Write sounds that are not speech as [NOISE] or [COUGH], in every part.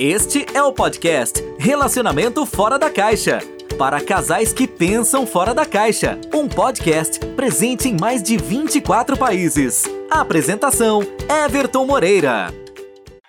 Este é o podcast Relacionamento Fora da Caixa. Para casais que pensam fora da caixa. Um podcast presente em mais de 24 países. apresentação: Everton Moreira.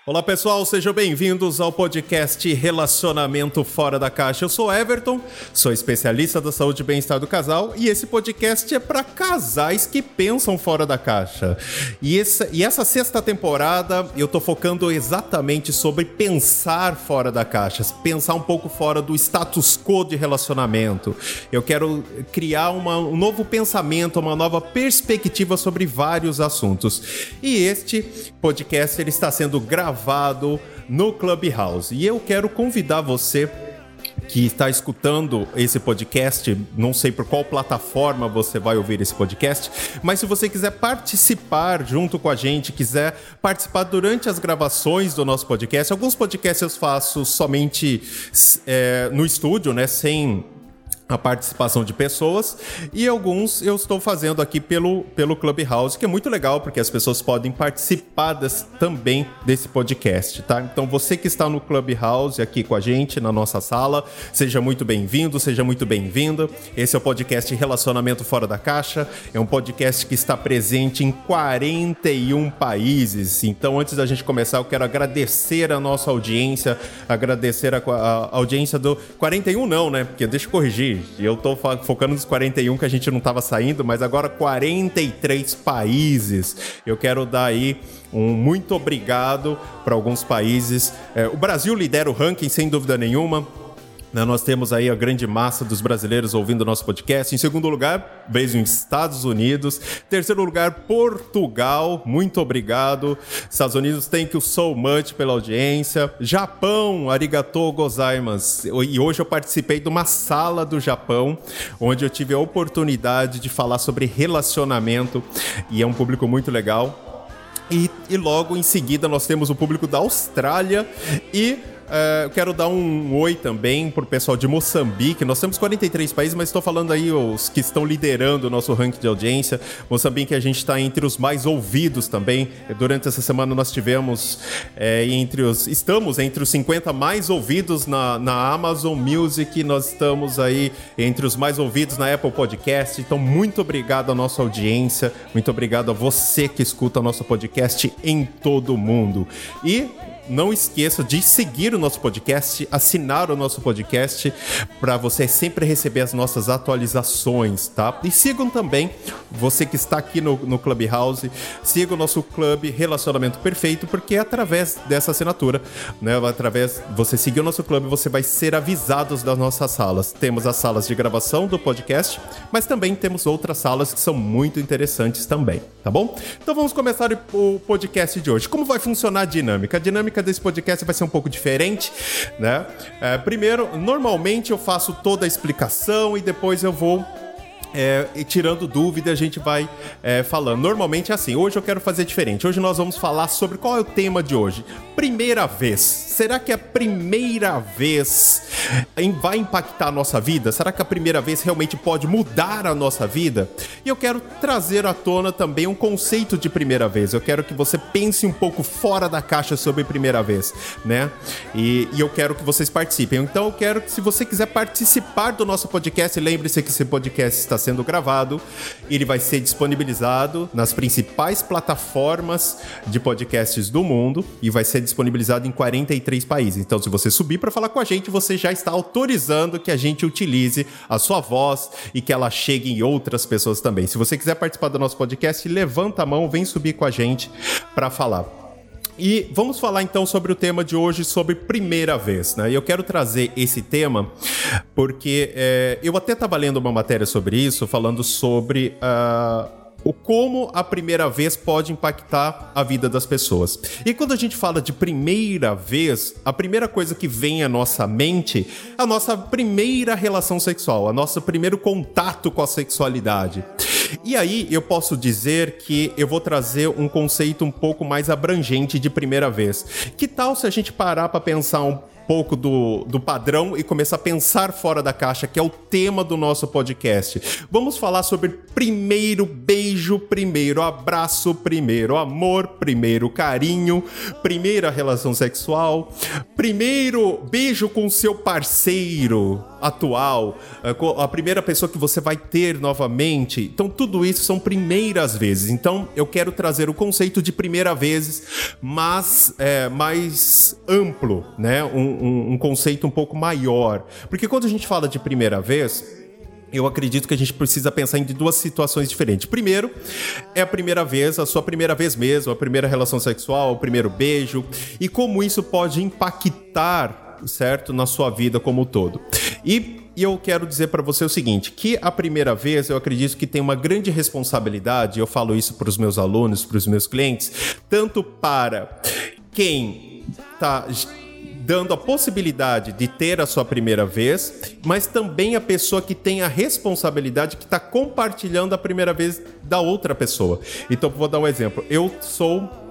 Olá pessoal, sejam bem-vindos ao podcast Relacionamento Fora da Caixa. Eu sou Everton, sou especialista da saúde e bem-estar do casal e esse podcast é para casais que pensam fora da caixa. E essa, e essa sexta temporada eu tô focando exatamente sobre pensar fora da caixa, pensar um pouco fora do status quo de relacionamento. Eu quero criar uma, um novo pensamento, uma nova perspectiva sobre vários assuntos. E este podcast ele está sendo gravado gravado no Clubhouse. E eu quero convidar você que está escutando esse podcast, não sei por qual plataforma você vai ouvir esse podcast, mas se você quiser participar junto com a gente, quiser participar durante as gravações do nosso podcast, alguns podcasts eu faço somente é, no estúdio, né, sem a participação de pessoas e alguns eu estou fazendo aqui pelo, pelo Clubhouse, que é muito legal porque as pessoas podem participar das, também desse podcast, tá? Então você que está no Clubhouse aqui com a gente na nossa sala, seja muito bem-vindo, seja muito bem-vinda. Esse é o podcast Relacionamento Fora da Caixa, é um podcast que está presente em 41 países. Então antes da gente começar, eu quero agradecer a nossa audiência, agradecer a, a audiência do 41 não, né? Porque deixa eu corrigir, eu tô focando nos 41 que a gente não tava saindo, mas agora 43 países. Eu quero dar aí um muito obrigado para alguns países. É, o Brasil lidera o ranking, sem dúvida nenhuma. Né, nós temos aí a grande massa dos brasileiros ouvindo o nosso podcast. Em segundo lugar, beijo em Estados Unidos. Terceiro lugar, Portugal. Muito obrigado. Estados Unidos, thank you so much pela audiência. Japão, arigatou gozaimasu. E hoje eu participei de uma sala do Japão, onde eu tive a oportunidade de falar sobre relacionamento. E é um público muito legal. E, e logo em seguida nós temos o público da Austrália e Uh, eu quero dar um oi também pro pessoal de Moçambique. Nós temos 43 países, mas estou falando aí os que estão liderando o nosso ranking de audiência. Moçambique, a gente está entre os mais ouvidos também. Durante essa semana nós tivemos é, entre os. Estamos entre os 50 mais ouvidos na, na Amazon Music. Nós estamos aí entre os mais ouvidos na Apple Podcast. Então, muito obrigado à nossa audiência. Muito obrigado a você que escuta nosso podcast em todo o mundo. E não esqueça de seguir o nosso podcast, assinar o nosso podcast para você sempre receber as nossas atualizações, tá? E sigam também, você que está aqui no, no Clubhouse, siga o nosso clube Relacionamento Perfeito, porque através dessa assinatura, né? Através você seguir o nosso clube, você vai ser avisado das nossas salas. Temos as salas de gravação do podcast, mas também temos outras salas que são muito interessantes também, tá bom? Então vamos começar o podcast de hoje. Como vai funcionar a dinâmica? A dinâmica dinâmica desse podcast vai ser um pouco diferente, né? É, primeiro, normalmente eu faço toda a explicação e depois eu vou é, e tirando dúvida, a gente vai é, falando. Normalmente é assim. Hoje eu quero fazer diferente. Hoje nós vamos falar sobre qual é o tema de hoje. Primeira vez. Será que a primeira vez vai impactar a nossa vida? Será que a primeira vez realmente pode mudar a nossa vida? E eu quero trazer à tona também um conceito de primeira vez. Eu quero que você pense um pouco fora da caixa sobre primeira vez, né? E, e eu quero que vocês participem. Então eu quero que, se você quiser participar do nosso podcast, lembre-se que esse podcast está sendo gravado. Ele vai ser disponibilizado nas principais plataformas de podcasts do mundo e vai ser disponibilizado em 43 países. Então, se você subir para falar com a gente, você já está autorizando que a gente utilize a sua voz e que ela chegue em outras pessoas também. Se você quiser participar do nosso podcast, levanta a mão, vem subir com a gente para falar. E vamos falar então sobre o tema de hoje, sobre primeira vez, né? E eu quero trazer esse tema porque é, eu até estava lendo uma matéria sobre isso, falando sobre uh, o como a primeira vez pode impactar a vida das pessoas. E quando a gente fala de primeira vez, a primeira coisa que vem à nossa mente é a nossa primeira relação sexual, a nosso primeiro contato com a sexualidade. E aí eu posso dizer que eu vou trazer um conceito um pouco mais abrangente de primeira vez. Que tal se a gente parar para pensar um pouco do, do padrão e começar a pensar fora da caixa, que é o tema do nosso podcast. Vamos falar sobre primeiro beijo, primeiro abraço, primeiro amor, primeiro carinho, primeira relação sexual, primeiro beijo com seu parceiro atual, eh, a primeira pessoa que você vai ter novamente. Então, tudo isso são primeiras vezes. Então, eu quero trazer o conceito de primeira vezes, mas é, mais amplo, né? Um, um, um conceito um pouco maior. Porque quando a gente fala de primeira vez, eu acredito que a gente precisa pensar em duas situações diferentes. Primeiro, é a primeira vez, a sua primeira vez mesmo, a primeira relação sexual, o primeiro beijo, e como isso pode impactar, certo, na sua vida como um todo. E e eu quero dizer para você o seguinte, que a primeira vez eu acredito que tem uma grande responsabilidade, eu falo isso para os meus alunos, para os meus clientes, tanto para quem está dando a possibilidade de ter a sua primeira vez, mas também a pessoa que tem a responsabilidade que está compartilhando a primeira vez da outra pessoa. Então, vou dar um exemplo. Eu sou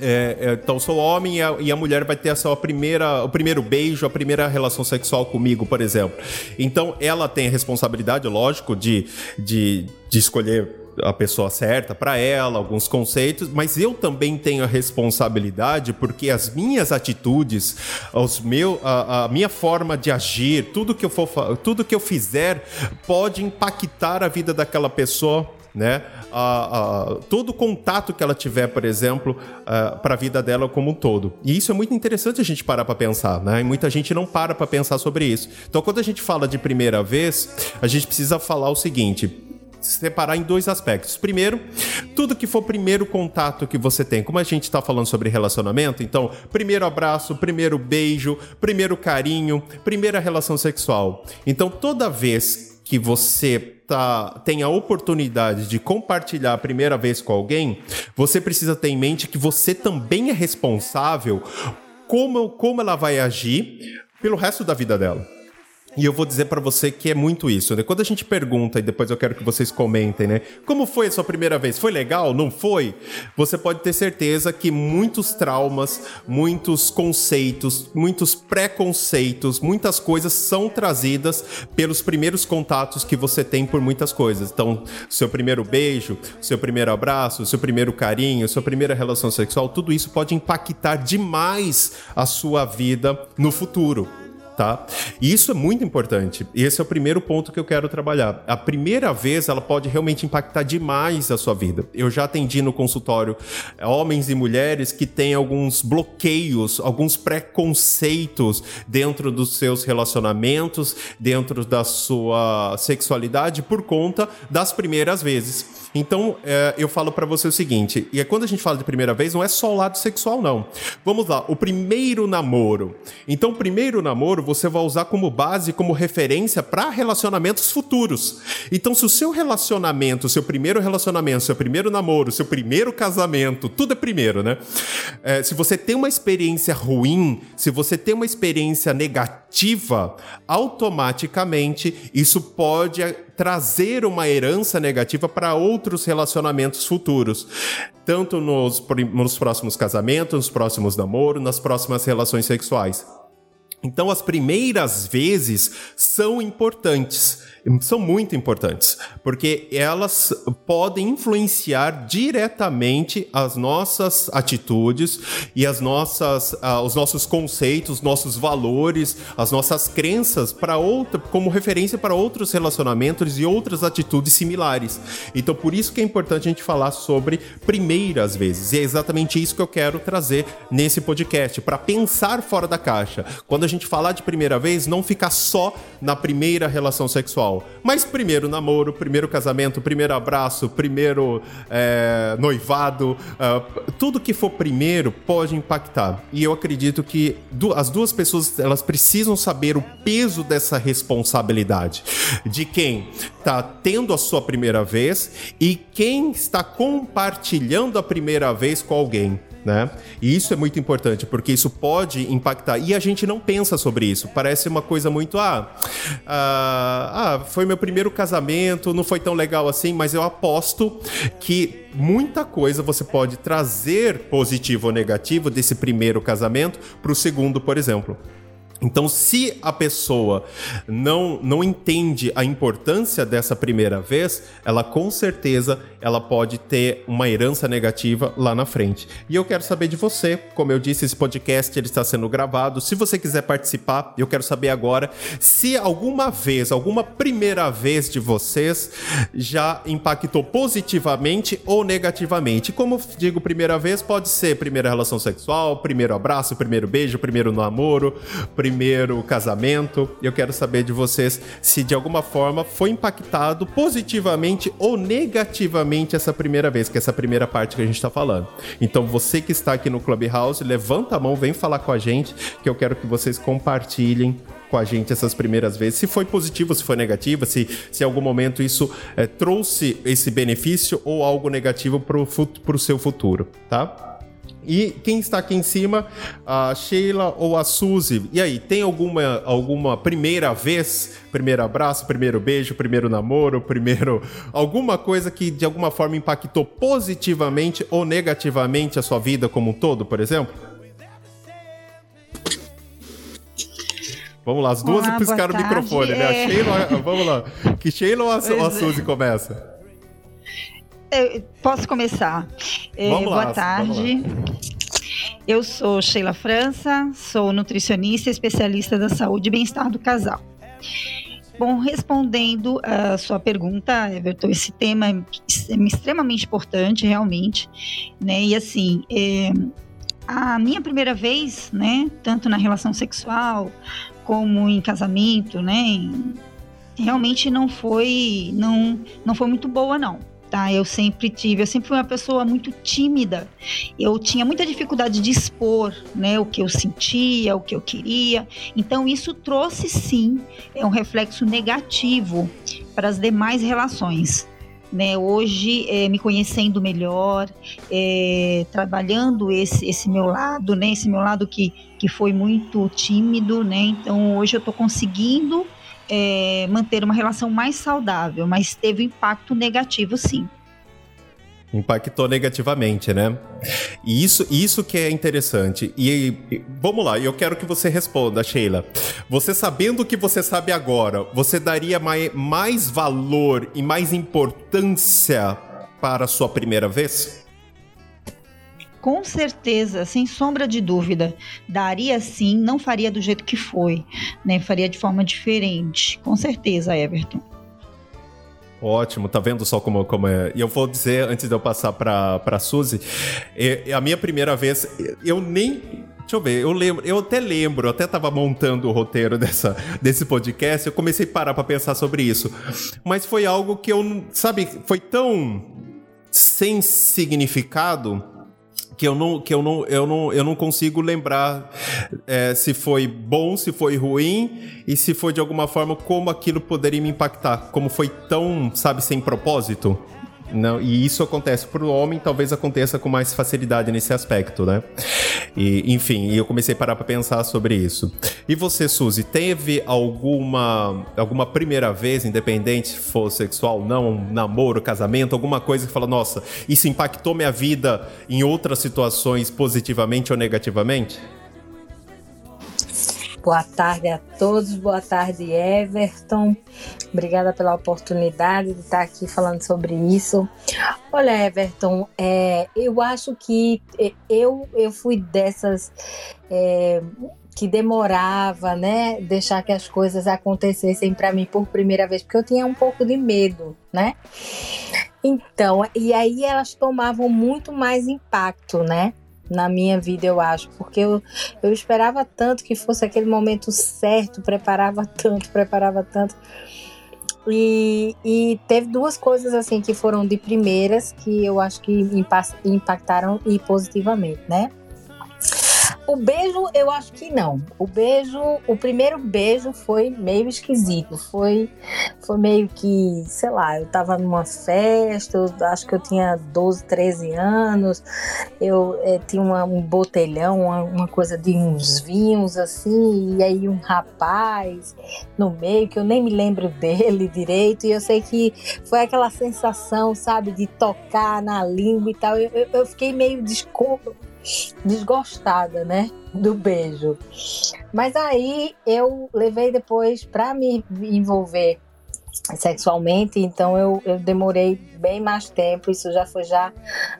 é, é, então sou homem e a, e a, mulher vai ter a sua primeira, o primeiro beijo, a primeira relação sexual comigo, por exemplo. Então ela tem a responsabilidade, lógico, de, de, de escolher a pessoa certa para ela, alguns conceitos, mas eu também tenho a responsabilidade porque as minhas atitudes, os meu, a, a minha forma de agir, tudo que eu for, tudo que eu fizer pode impactar a vida daquela pessoa né? Todo o contato que ela tiver, por exemplo, para a vida dela como um todo. E isso é muito interessante a gente parar para pensar, né? E muita gente não para para pensar sobre isso. Então, quando a gente fala de primeira vez, a gente precisa falar o seguinte: separar em dois aspectos. Primeiro, tudo que for primeiro contato que você tem, como a gente está falando sobre relacionamento, então, primeiro abraço, primeiro beijo, primeiro carinho, primeira relação sexual. Então, toda vez que você tá, tem a oportunidade de compartilhar a primeira vez com alguém, você precisa ter em mente que você também é responsável como, como ela vai agir pelo resto da vida dela. E eu vou dizer para você que é muito isso, né? Quando a gente pergunta, e depois eu quero que vocês comentem, né? Como foi a sua primeira vez? Foi legal? Não foi? Você pode ter certeza que muitos traumas, muitos conceitos, muitos preconceitos, muitas coisas são trazidas pelos primeiros contatos que você tem por muitas coisas. Então, seu primeiro beijo, seu primeiro abraço, seu primeiro carinho, sua primeira relação sexual, tudo isso pode impactar demais a sua vida no futuro tá? E isso é muito importante. E esse é o primeiro ponto que eu quero trabalhar. A primeira vez ela pode realmente impactar demais a sua vida. Eu já atendi no consultório eh, homens e mulheres que têm alguns bloqueios, alguns preconceitos dentro dos seus relacionamentos, dentro da sua sexualidade por conta das primeiras vezes. Então, é, eu falo para você o seguinte, e é quando a gente fala de primeira vez, não é só o lado sexual, não. Vamos lá, o primeiro namoro. Então, o primeiro namoro você vai usar como base, como referência para relacionamentos futuros. Então, se o seu relacionamento, seu primeiro relacionamento, seu primeiro namoro, seu primeiro casamento, tudo é primeiro, né? É, se você tem uma experiência ruim, se você tem uma experiência negativa, automaticamente isso pode trazer uma herança negativa para outros relacionamentos futuros, tanto nos, nos próximos casamentos, nos próximos namoros, nas próximas relações sexuais. Então, as primeiras vezes são importantes são muito importantes, porque elas podem influenciar diretamente as nossas atitudes e as nossas, uh, os nossos conceitos, nossos valores, as nossas crenças para outra, como referência para outros relacionamentos e outras atitudes similares. Então, por isso que é importante a gente falar sobre primeiras vezes. E é exatamente isso que eu quero trazer nesse podcast, para pensar fora da caixa. Quando a gente falar de primeira vez, não ficar só na primeira relação sexual mas primeiro namoro, primeiro casamento, primeiro abraço, primeiro é, noivado, uh, tudo que for primeiro pode impactar. E eu acredito que as duas pessoas elas precisam saber o peso dessa responsabilidade. De quem está tendo a sua primeira vez e quem está compartilhando a primeira vez com alguém né? E isso é muito importante, porque isso pode impactar. E a gente não pensa sobre isso. Parece uma coisa muito. Ah, ah, ah, foi meu primeiro casamento, não foi tão legal assim, mas eu aposto que muita coisa você pode trazer positivo ou negativo desse primeiro casamento para o segundo, por exemplo. Então, se a pessoa não, não entende a importância dessa primeira vez, ela com certeza ela pode ter uma herança negativa lá na frente. E eu quero saber de você, como eu disse, esse podcast ele está sendo gravado. Se você quiser participar, eu quero saber agora se alguma vez, alguma primeira vez de vocês já impactou positivamente ou negativamente. Como digo, primeira vez pode ser primeira relação sexual, primeiro abraço, primeiro beijo, primeiro namoro, primeiro casamento. Eu quero saber de vocês se de alguma forma foi impactado positivamente ou negativamente essa primeira vez, que é essa primeira parte que a gente está falando. Então, você que está aqui no Clubhouse, levanta a mão, vem falar com a gente, que eu quero que vocês compartilhem com a gente essas primeiras vezes, se foi positivo, se foi negativo, se, se em algum momento isso é, trouxe esse benefício ou algo negativo para o seu futuro, tá? E quem está aqui em cima, a Sheila ou a Suzy? E aí, tem alguma, alguma primeira vez, primeiro abraço, primeiro beijo, primeiro namoro, primeiro. alguma coisa que de alguma forma impactou positivamente ou negativamente a sua vida como um todo, por exemplo? Vamos lá, as duas Olá, piscaram o microfone, né? A é. Sheila, [LAUGHS] vamos lá. Que Sheila ou a, ou a é. Suzy começa? Eu posso começar? Vamos boa tarde. Eu sou Sheila França, sou nutricionista e especialista da saúde e bem-estar do casal. Bom, respondendo a sua pergunta, Everton, esse tema é extremamente importante, realmente, né? E assim, é, a minha primeira vez, né, tanto na relação sexual como em casamento, né, realmente não foi, não, não foi muito boa, não tá? Eu sempre tive, eu sempre fui uma pessoa muito tímida. Eu tinha muita dificuldade de expor, né, o que eu sentia, o que eu queria. Então isso trouxe sim é um reflexo negativo para as demais relações. Né, hoje, é, me conhecendo melhor, é, trabalhando esse, esse meu lado, né, esse meu lado que, que foi muito tímido, né, então hoje eu estou conseguindo é, manter uma relação mais saudável, mas teve impacto negativo sim. Impactou negativamente, né? E isso, isso que é interessante. E, e vamos lá, eu quero que você responda, Sheila. Você sabendo o que você sabe agora, você daria mais, mais valor e mais importância para a sua primeira vez? Com certeza, sem sombra de dúvida, daria sim, não faria do jeito que foi, né? Faria de forma diferente, com certeza, Everton. Ótimo, tá vendo só como, como é? E eu vou dizer, antes de eu passar pra, pra Suzy, é, é a minha primeira vez, eu nem Deixa eu ver, eu lembro, eu até lembro, eu até tava montando o roteiro dessa, desse podcast, eu comecei a parar pra pensar sobre isso. Mas foi algo que eu, sabe, foi tão sem significado que eu não, que eu não, eu não, eu não consigo lembrar é, se foi bom, se foi ruim e se foi de alguma forma como aquilo poderia me impactar, como foi tão, sabe, sem propósito. Não, e isso acontece para o homem, talvez aconteça com mais facilidade nesse aspecto, né? E, enfim, eu comecei a parar para pensar sobre isso. E você, Suzy, teve alguma alguma primeira vez, independente for sexual, não, namoro, casamento, alguma coisa que fala, nossa, isso impactou minha vida em outras situações positivamente ou negativamente? Boa tarde a todos, boa tarde, Everton. Obrigada pela oportunidade de estar aqui falando sobre isso. Olha, Everton, é, eu acho que eu, eu fui dessas é, que demorava, né, deixar que as coisas acontecessem para mim por primeira vez, porque eu tinha um pouco de medo, né? Então, e aí elas tomavam muito mais impacto, né? Na minha vida, eu acho, porque eu, eu esperava tanto que fosse aquele momento certo, preparava tanto, preparava tanto. E, e teve duas coisas assim que foram de primeiras que eu acho que impactaram e positivamente, né? O beijo, eu acho que não. O beijo, o primeiro beijo foi meio esquisito. Foi, foi meio que, sei lá, eu tava numa festa, eu acho que eu tinha 12, 13 anos, eu é, tinha uma, um botelhão, uma, uma, coisa de uns vinhos assim, e aí um rapaz no meio, que eu nem me lembro [LAUGHS] dele direito, e eu sei que foi aquela sensação, sabe, de tocar na língua e tal. Eu, eu, eu fiquei meio desculpa desgostada, né? Do beijo. Mas aí eu levei depois para me envolver sexualmente, então eu, eu demorei bem mais tempo, isso já foi já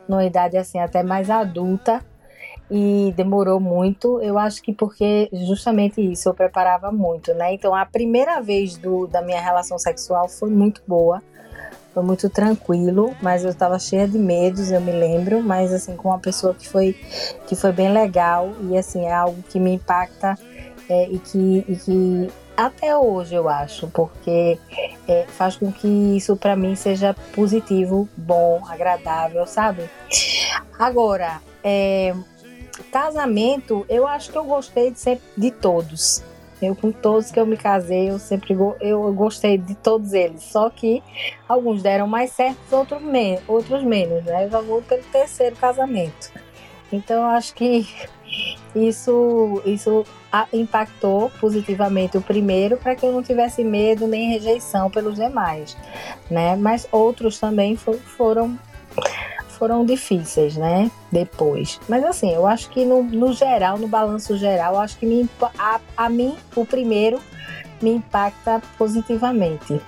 numa idade assim até mais adulta e demorou muito, eu acho que porque justamente isso eu preparava muito, né? Então a primeira vez do, da minha relação sexual foi muito boa, foi muito tranquilo, mas eu estava cheia de medos, eu me lembro, mas assim com uma pessoa que foi que foi bem legal e assim é algo que me impacta é, e, que, e que até hoje eu acho, porque é, faz com que isso para mim seja positivo, bom, agradável, sabe? Agora, é, casamento, eu acho que eu gostei de sempre de todos. Eu com todos que eu me casei, eu sempre eu gostei de todos eles. Só que alguns deram mais certo, outros, men outros menos, né? Eu já vou pelo terceiro casamento. Então eu acho que isso, isso impactou positivamente o primeiro para que eu não tivesse medo nem rejeição pelos demais, né? Mas outros também for, foram foram difíceis, né? Depois. Mas assim, eu acho que no, no geral, no balanço geral, acho que me, a, a mim, o primeiro, me impacta positivamente.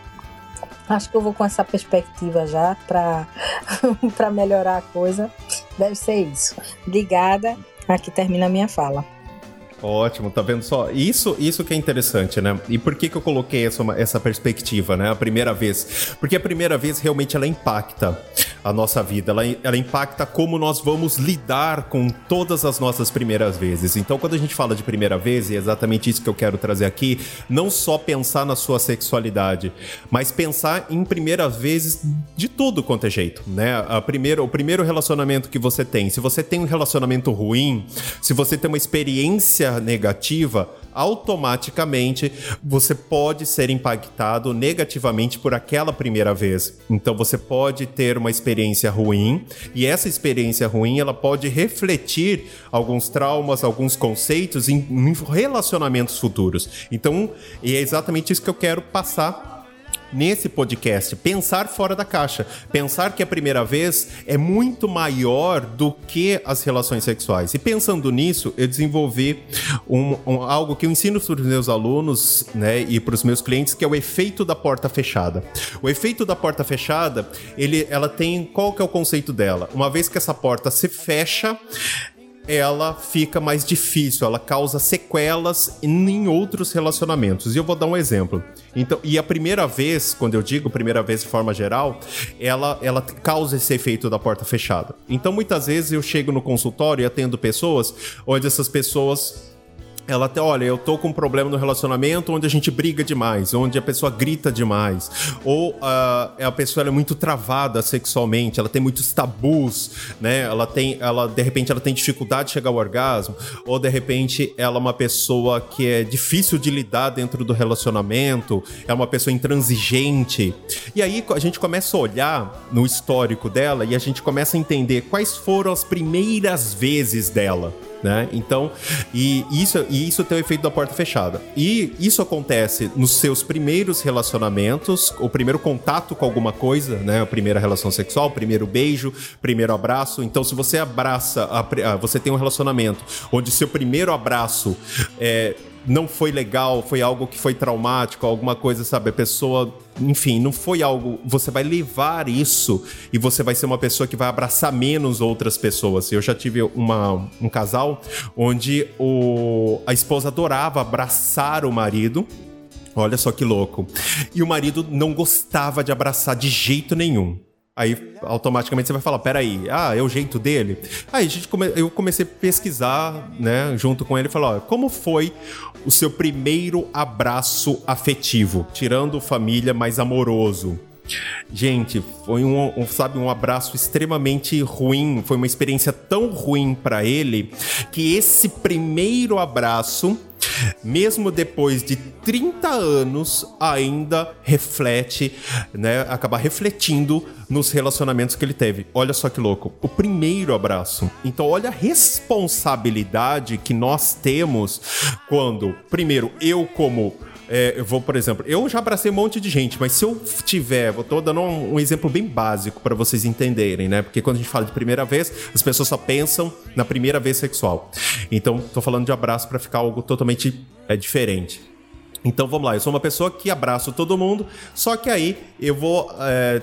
Acho que eu vou com essa perspectiva já para [LAUGHS] melhorar a coisa. Deve ser isso. Obrigada. Aqui termina a minha fala. Ótimo, tá vendo só? Isso, isso que é interessante, né? E por que, que eu coloquei essa, essa perspectiva, né? A primeira vez. Porque a primeira vez realmente ela impacta a nossa vida, ela, ela impacta como nós vamos lidar com todas as nossas primeiras vezes. Então, quando a gente fala de primeira vez, e é exatamente isso que eu quero trazer aqui, não só pensar na sua sexualidade, mas pensar em primeiras vezes de tudo quanto é jeito, né? A primeira, o primeiro relacionamento que você tem, se você tem um relacionamento ruim, se você tem uma experiência negativa, automaticamente você pode ser impactado negativamente por aquela primeira vez. Então você pode ter uma experiência ruim e essa experiência ruim ela pode refletir alguns traumas, alguns conceitos em, em relacionamentos futuros. Então, é exatamente isso que eu quero passar nesse podcast, pensar fora da caixa, pensar que a primeira vez é muito maior do que as relações sexuais. E pensando nisso, eu desenvolvi um, um, algo que eu ensino para os meus alunos né, e para os meus clientes, que é o efeito da porta fechada. O efeito da porta fechada, ele, ela tem qual que é o conceito dela? Uma vez que essa porta se fecha, ela fica mais difícil, ela causa sequelas em outros relacionamentos. E eu vou dar um exemplo. Então, e a primeira vez, quando eu digo primeira vez de forma geral, ela, ela causa esse efeito da porta fechada. Então, muitas vezes eu chego no consultório e atendo pessoas onde essas pessoas ela até, olha, eu tô com um problema no relacionamento onde a gente briga demais, onde a pessoa grita demais, ou uh, a pessoa é muito travada sexualmente, ela tem muitos tabus, né? Ela tem, ela de repente ela tem dificuldade de chegar ao orgasmo, ou de repente ela é uma pessoa que é difícil de lidar dentro do relacionamento, é uma pessoa intransigente. E aí a gente começa a olhar no histórico dela e a gente começa a entender quais foram as primeiras vezes dela né? Então, e isso, e isso tem o efeito da porta fechada. E isso acontece nos seus primeiros relacionamentos, o primeiro contato com alguma coisa, né? A primeira relação sexual, o primeiro beijo, primeiro abraço. Então, se você abraça, a, você tem um relacionamento onde seu primeiro abraço é não foi legal, foi algo que foi traumático, alguma coisa, sabe? A pessoa, enfim, não foi algo. Você vai levar isso e você vai ser uma pessoa que vai abraçar menos outras pessoas. Eu já tive uma, um casal onde o, a esposa adorava abraçar o marido. Olha só que louco. E o marido não gostava de abraçar de jeito nenhum. Aí automaticamente você vai falar, peraí, ah, é o jeito dele? Aí a gente come... eu comecei a pesquisar, né, junto com ele falar, como foi o seu primeiro abraço afetivo, tirando família mais amoroso? Gente, foi um, um, sabe, um abraço extremamente ruim, foi uma experiência tão ruim para ele que esse primeiro abraço mesmo depois de 30 anos, ainda reflete, né, acaba refletindo nos relacionamentos que ele teve. Olha só que louco. O primeiro abraço. Então, olha a responsabilidade que nós temos quando, primeiro, eu como é, eu vou, por exemplo, eu já abracei um monte de gente, mas se eu tiver, vou tô dando um, um exemplo bem básico para vocês entenderem, né? Porque quando a gente fala de primeira vez, as pessoas só pensam na primeira vez sexual. Então, tô falando de abraço para ficar algo totalmente é, diferente. Então vamos lá, eu sou uma pessoa que abraço todo mundo, só que aí eu vou é,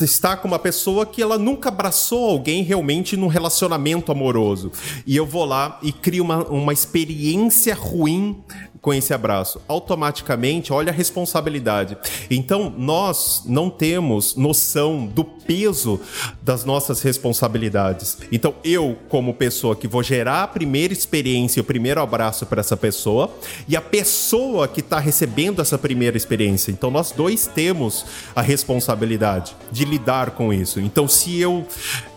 estar com uma pessoa que ela nunca abraçou alguém realmente num relacionamento amoroso. E eu vou lá e crio uma, uma experiência ruim com esse abraço. Automaticamente, olha a responsabilidade. Então, nós não temos noção do peso das nossas responsabilidades. Então, eu, como pessoa que vou gerar a primeira experiência, o primeiro abraço para essa pessoa, e a pessoa que está recebendo essa primeira experiência. Então, nós dois temos a responsabilidade de lidar com isso. Então, se eu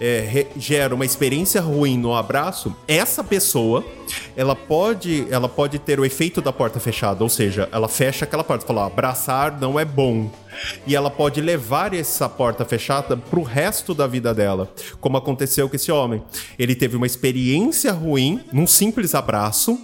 é, gero uma experiência ruim no abraço, essa pessoa ela pode, ela pode ter o efeito da porta fechada, ou seja, ela fecha aquela porta, fala, abraçar não é bom. E ela pode levar essa porta fechada pro resto da vida dela, como aconteceu com esse homem. Ele teve uma experiência ruim num simples abraço,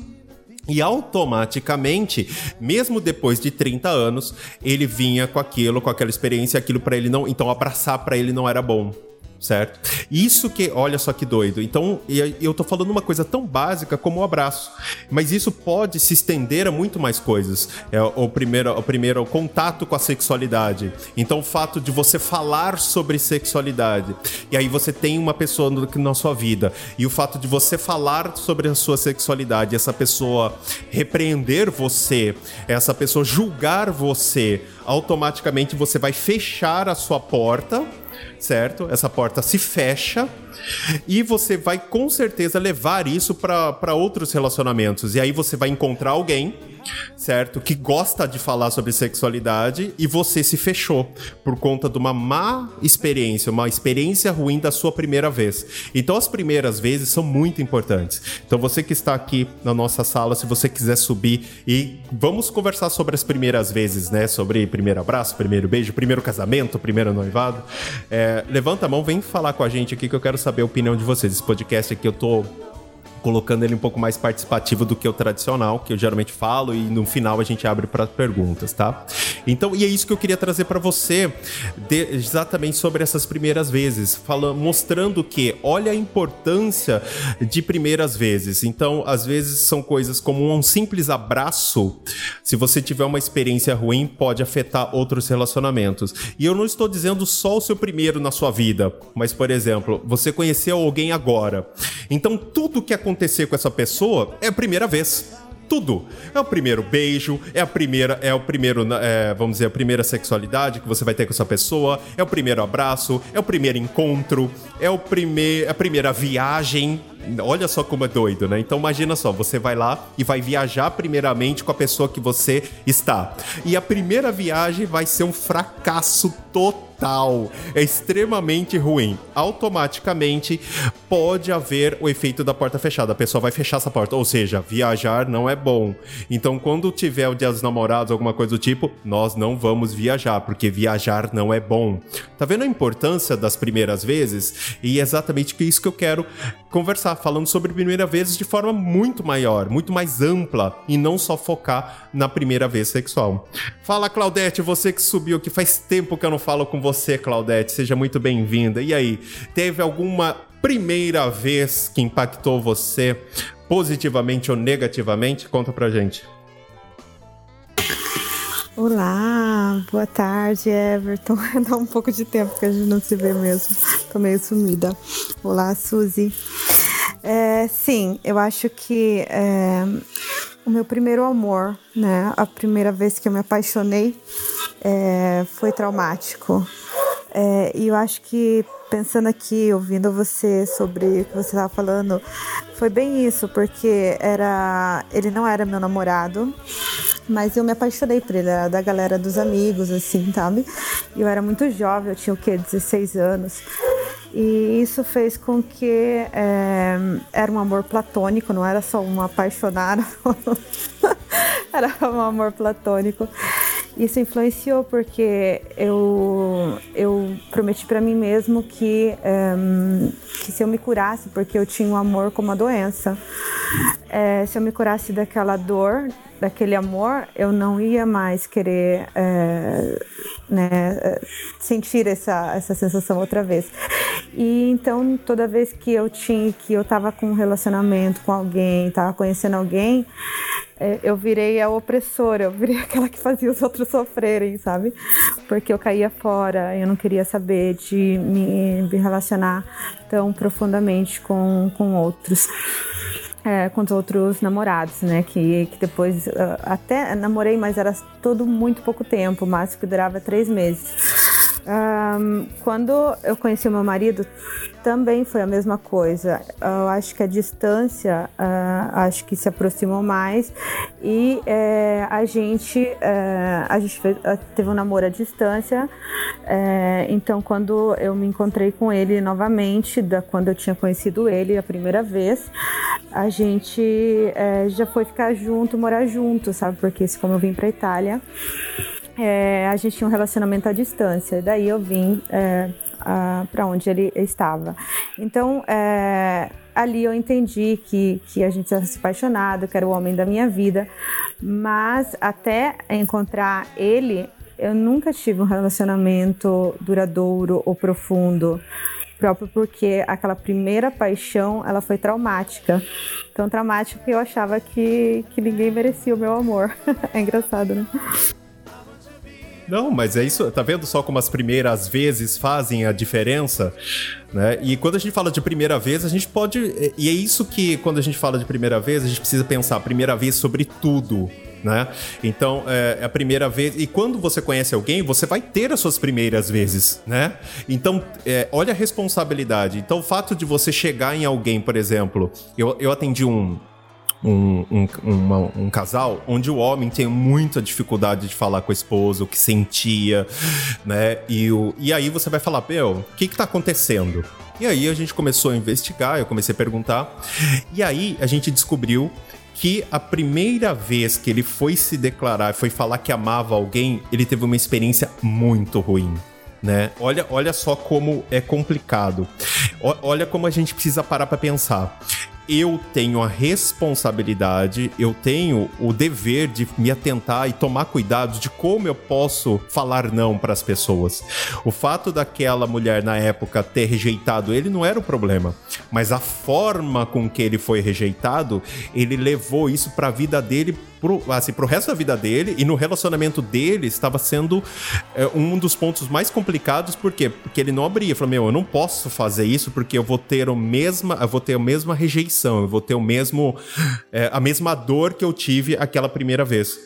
e automaticamente, mesmo depois de 30 anos, ele vinha com aquilo, com aquela experiência, aquilo para ele não, então abraçar para ele não era bom certo? Isso que, olha só que doido. Então, eu tô falando uma coisa tão básica como o abraço, mas isso pode se estender a muito mais coisas. É o primeiro, o primeiro o contato com a sexualidade. Então, o fato de você falar sobre sexualidade. E aí você tem uma pessoa no, na sua vida e o fato de você falar sobre a sua sexualidade, essa pessoa repreender você, essa pessoa julgar você, automaticamente você vai fechar a sua porta certo? Essa porta se fecha e você vai com certeza levar isso para outros relacionamentos. E aí você vai encontrar alguém certo? Que gosta de falar sobre sexualidade e você se fechou por conta de uma má experiência, uma experiência ruim da sua primeira vez. Então as primeiras vezes são muito importantes. Então você que está aqui na nossa sala, se você quiser subir e vamos conversar sobre as primeiras vezes, né? Sobre primeiro abraço, primeiro beijo, primeiro casamento, primeiro noivado. É, levanta a mão, vem falar com a gente aqui que eu quero saber a opinião de vocês. Esse podcast aqui eu tô colocando ele um pouco mais participativo do que o tradicional, que eu geralmente falo, e no final a gente abre para perguntas, tá? Então, e é isso que eu queria trazer para você, de, exatamente sobre essas primeiras vezes, falando, mostrando que olha a importância de primeiras vezes. Então, às vezes são coisas como um simples abraço, se você tiver uma experiência ruim, pode afetar outros relacionamentos. E eu não estou dizendo só o seu primeiro na sua vida, mas, por exemplo, você conheceu alguém agora. Então, tudo que acontece acontecer com essa pessoa é a primeira vez tudo. É o primeiro beijo, é a primeira, é o primeiro, é, vamos dizer, a primeira sexualidade que você vai ter com essa pessoa, é o primeiro abraço, é o primeiro encontro, é o primeir, a primeira viagem. Olha só como é doido, né? Então imagina só, você vai lá e vai viajar primeiramente com a pessoa que você está. E a primeira viagem vai ser um fracasso total é extremamente ruim. Automaticamente pode haver o efeito da porta fechada. A pessoa vai fechar essa porta, ou seja, viajar não é bom. Então, quando tiver o dia dos namorados, alguma coisa do tipo, nós não vamos viajar, porque viajar não é bom. Tá vendo a importância das primeiras vezes? E é exatamente isso que eu quero conversar, falando sobre primeira vez de forma muito maior, muito mais ampla e não só focar na primeira vez sexual. Fala, Claudete, você que subiu aqui, faz tempo que eu não falo com você, Claudete, seja muito bem-vinda. E aí, teve alguma primeira vez que impactou você positivamente ou negativamente? Conta pra gente. Olá, boa tarde, Everton. [LAUGHS] Dá um pouco de tempo que a gente não se vê mesmo. Tô meio sumida. Olá, Suzy. É, sim, eu acho que é, meu primeiro amor, né? A primeira vez que eu me apaixonei é, foi traumático. É, e eu acho que pensando aqui, ouvindo você sobre o que você estava falando, foi bem isso, porque era ele não era meu namorado, mas eu me apaixonei por ele, era da galera dos amigos, assim, sabe? Eu era muito jovem, eu tinha o quê? 16 anos. E isso fez com que é, era um amor platônico, não era só uma apaixonada, [LAUGHS] era um amor platônico. Isso influenciou porque eu, eu prometi para mim mesmo que, eh, que se eu me curasse, porque eu tinha o um amor como uma doença, é, se eu me curasse daquela dor daquele amor, eu não ia mais querer é, né, sentir essa, essa sensação outra vez. E então toda vez que eu tinha, que eu estava com um relacionamento com alguém, estava conhecendo alguém, é, eu virei a opressora, eu virei [LAUGHS] aquela que fazia os outros sofrerem, sabe? Porque eu caía fora, eu não queria saber de me, me relacionar tão profundamente com, com outros. É, com os outros namorados, né? Que, que depois uh, até namorei, mas era todo muito pouco tempo, mas que durava três meses. Um, quando eu conheci o meu marido, também foi a mesma coisa. Eu acho que a distância, uh, acho que se aproximou mais e uh, a gente, uh, a gente fez, teve um namoro à distância. Eh, então, quando eu me encontrei com ele novamente, da quando eu tinha conhecido ele a primeira vez, a gente eh, já foi ficar junto, morar junto, sabe? Porque como eu vim para Itália é, a gente tinha um relacionamento à distância. Daí eu vim é, para onde ele estava. Então, é, ali eu entendi que, que a gente tinha se apaixonado, que era o homem da minha vida, mas até encontrar ele, eu nunca tive um relacionamento duradouro ou profundo próprio porque aquela primeira paixão ela foi traumática. Tão traumática que eu achava que, que ninguém merecia o meu amor. [LAUGHS] é engraçado, né? Não, mas é isso. Tá vendo só como as primeiras vezes fazem a diferença? Né? E quando a gente fala de primeira vez, a gente pode. E é isso que, quando a gente fala de primeira vez, a gente precisa pensar primeira vez sobre tudo. Né? Então, é, é a primeira vez. E quando você conhece alguém, você vai ter as suas primeiras vezes, né? Então, é, olha a responsabilidade. Então, o fato de você chegar em alguém, por exemplo, eu, eu atendi um, um, um, uma, um casal onde o homem tem muita dificuldade de falar com a esposa, o que sentia, né? E, o, e aí você vai falar, meu, o que que tá acontecendo? E aí a gente começou a investigar, eu comecei a perguntar, e aí a gente descobriu que a primeira vez que ele foi se declarar, foi falar que amava alguém, ele teve uma experiência muito ruim. Né? Olha, olha só como é complicado. O, olha como a gente precisa parar para pensar eu tenho a responsabilidade, eu tenho o dever de me atentar e tomar cuidado de como eu posso falar não para as pessoas. O fato daquela mulher na época ter rejeitado ele não era o problema, mas a forma com que ele foi rejeitado, ele levou isso para a vida dele pro, assim, pro resto da vida dele e no relacionamento dele estava sendo é, um dos pontos mais complicados, por quê? Porque ele não abria, falou, meu, eu não posso fazer isso porque eu vou ter o mesma, eu vou ter a mesma rejeição, eu vou ter o mesmo, é, a mesma dor que eu tive aquela primeira vez.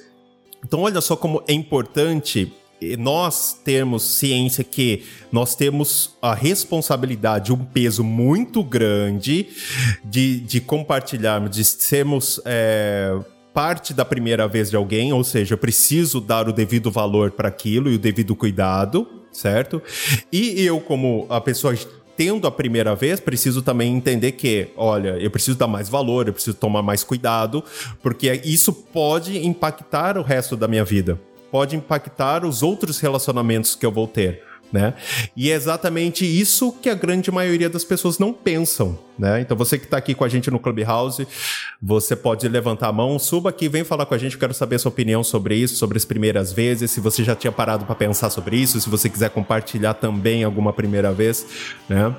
Então olha só como é importante nós termos ciência que nós temos a responsabilidade, um peso muito grande de, de compartilharmos, de sermos é, parte da primeira vez de alguém, ou seja, eu preciso dar o devido valor para aquilo e o devido cuidado, certo? E eu, como a pessoa tendo a primeira vez, preciso também entender que, olha, eu preciso dar mais valor, eu preciso tomar mais cuidado, porque isso pode impactar o resto da minha vida, pode impactar os outros relacionamentos que eu vou ter né? E é exatamente isso que a grande maioria das pessoas não pensam, né? Então você que está aqui com a gente no Clubhouse, você pode levantar a mão, suba aqui, vem falar com a gente, quero saber a sua opinião sobre isso, sobre as primeiras vezes, se você já tinha parado para pensar sobre isso, se você quiser compartilhar também alguma primeira vez, né?